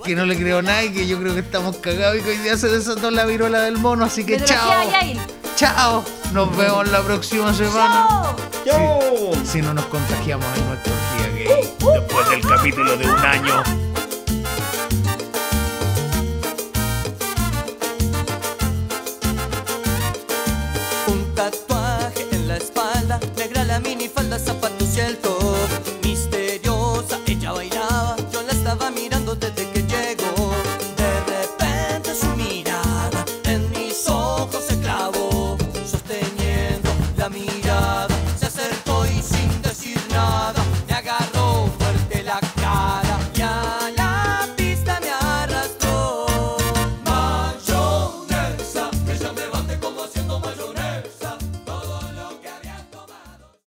Que no le creo nada y que yo creo que estamos cagados y que hoy día se desató la viruela del mono, así que Metodología chao. Chao. Nos vemos la próxima semana. ¡Chao! Si, si no nos contagiamos en nuestra orgía gay. Después del capítulo de un año. Un tatuaje en la espalda, negra la minifalda, zapatos y el.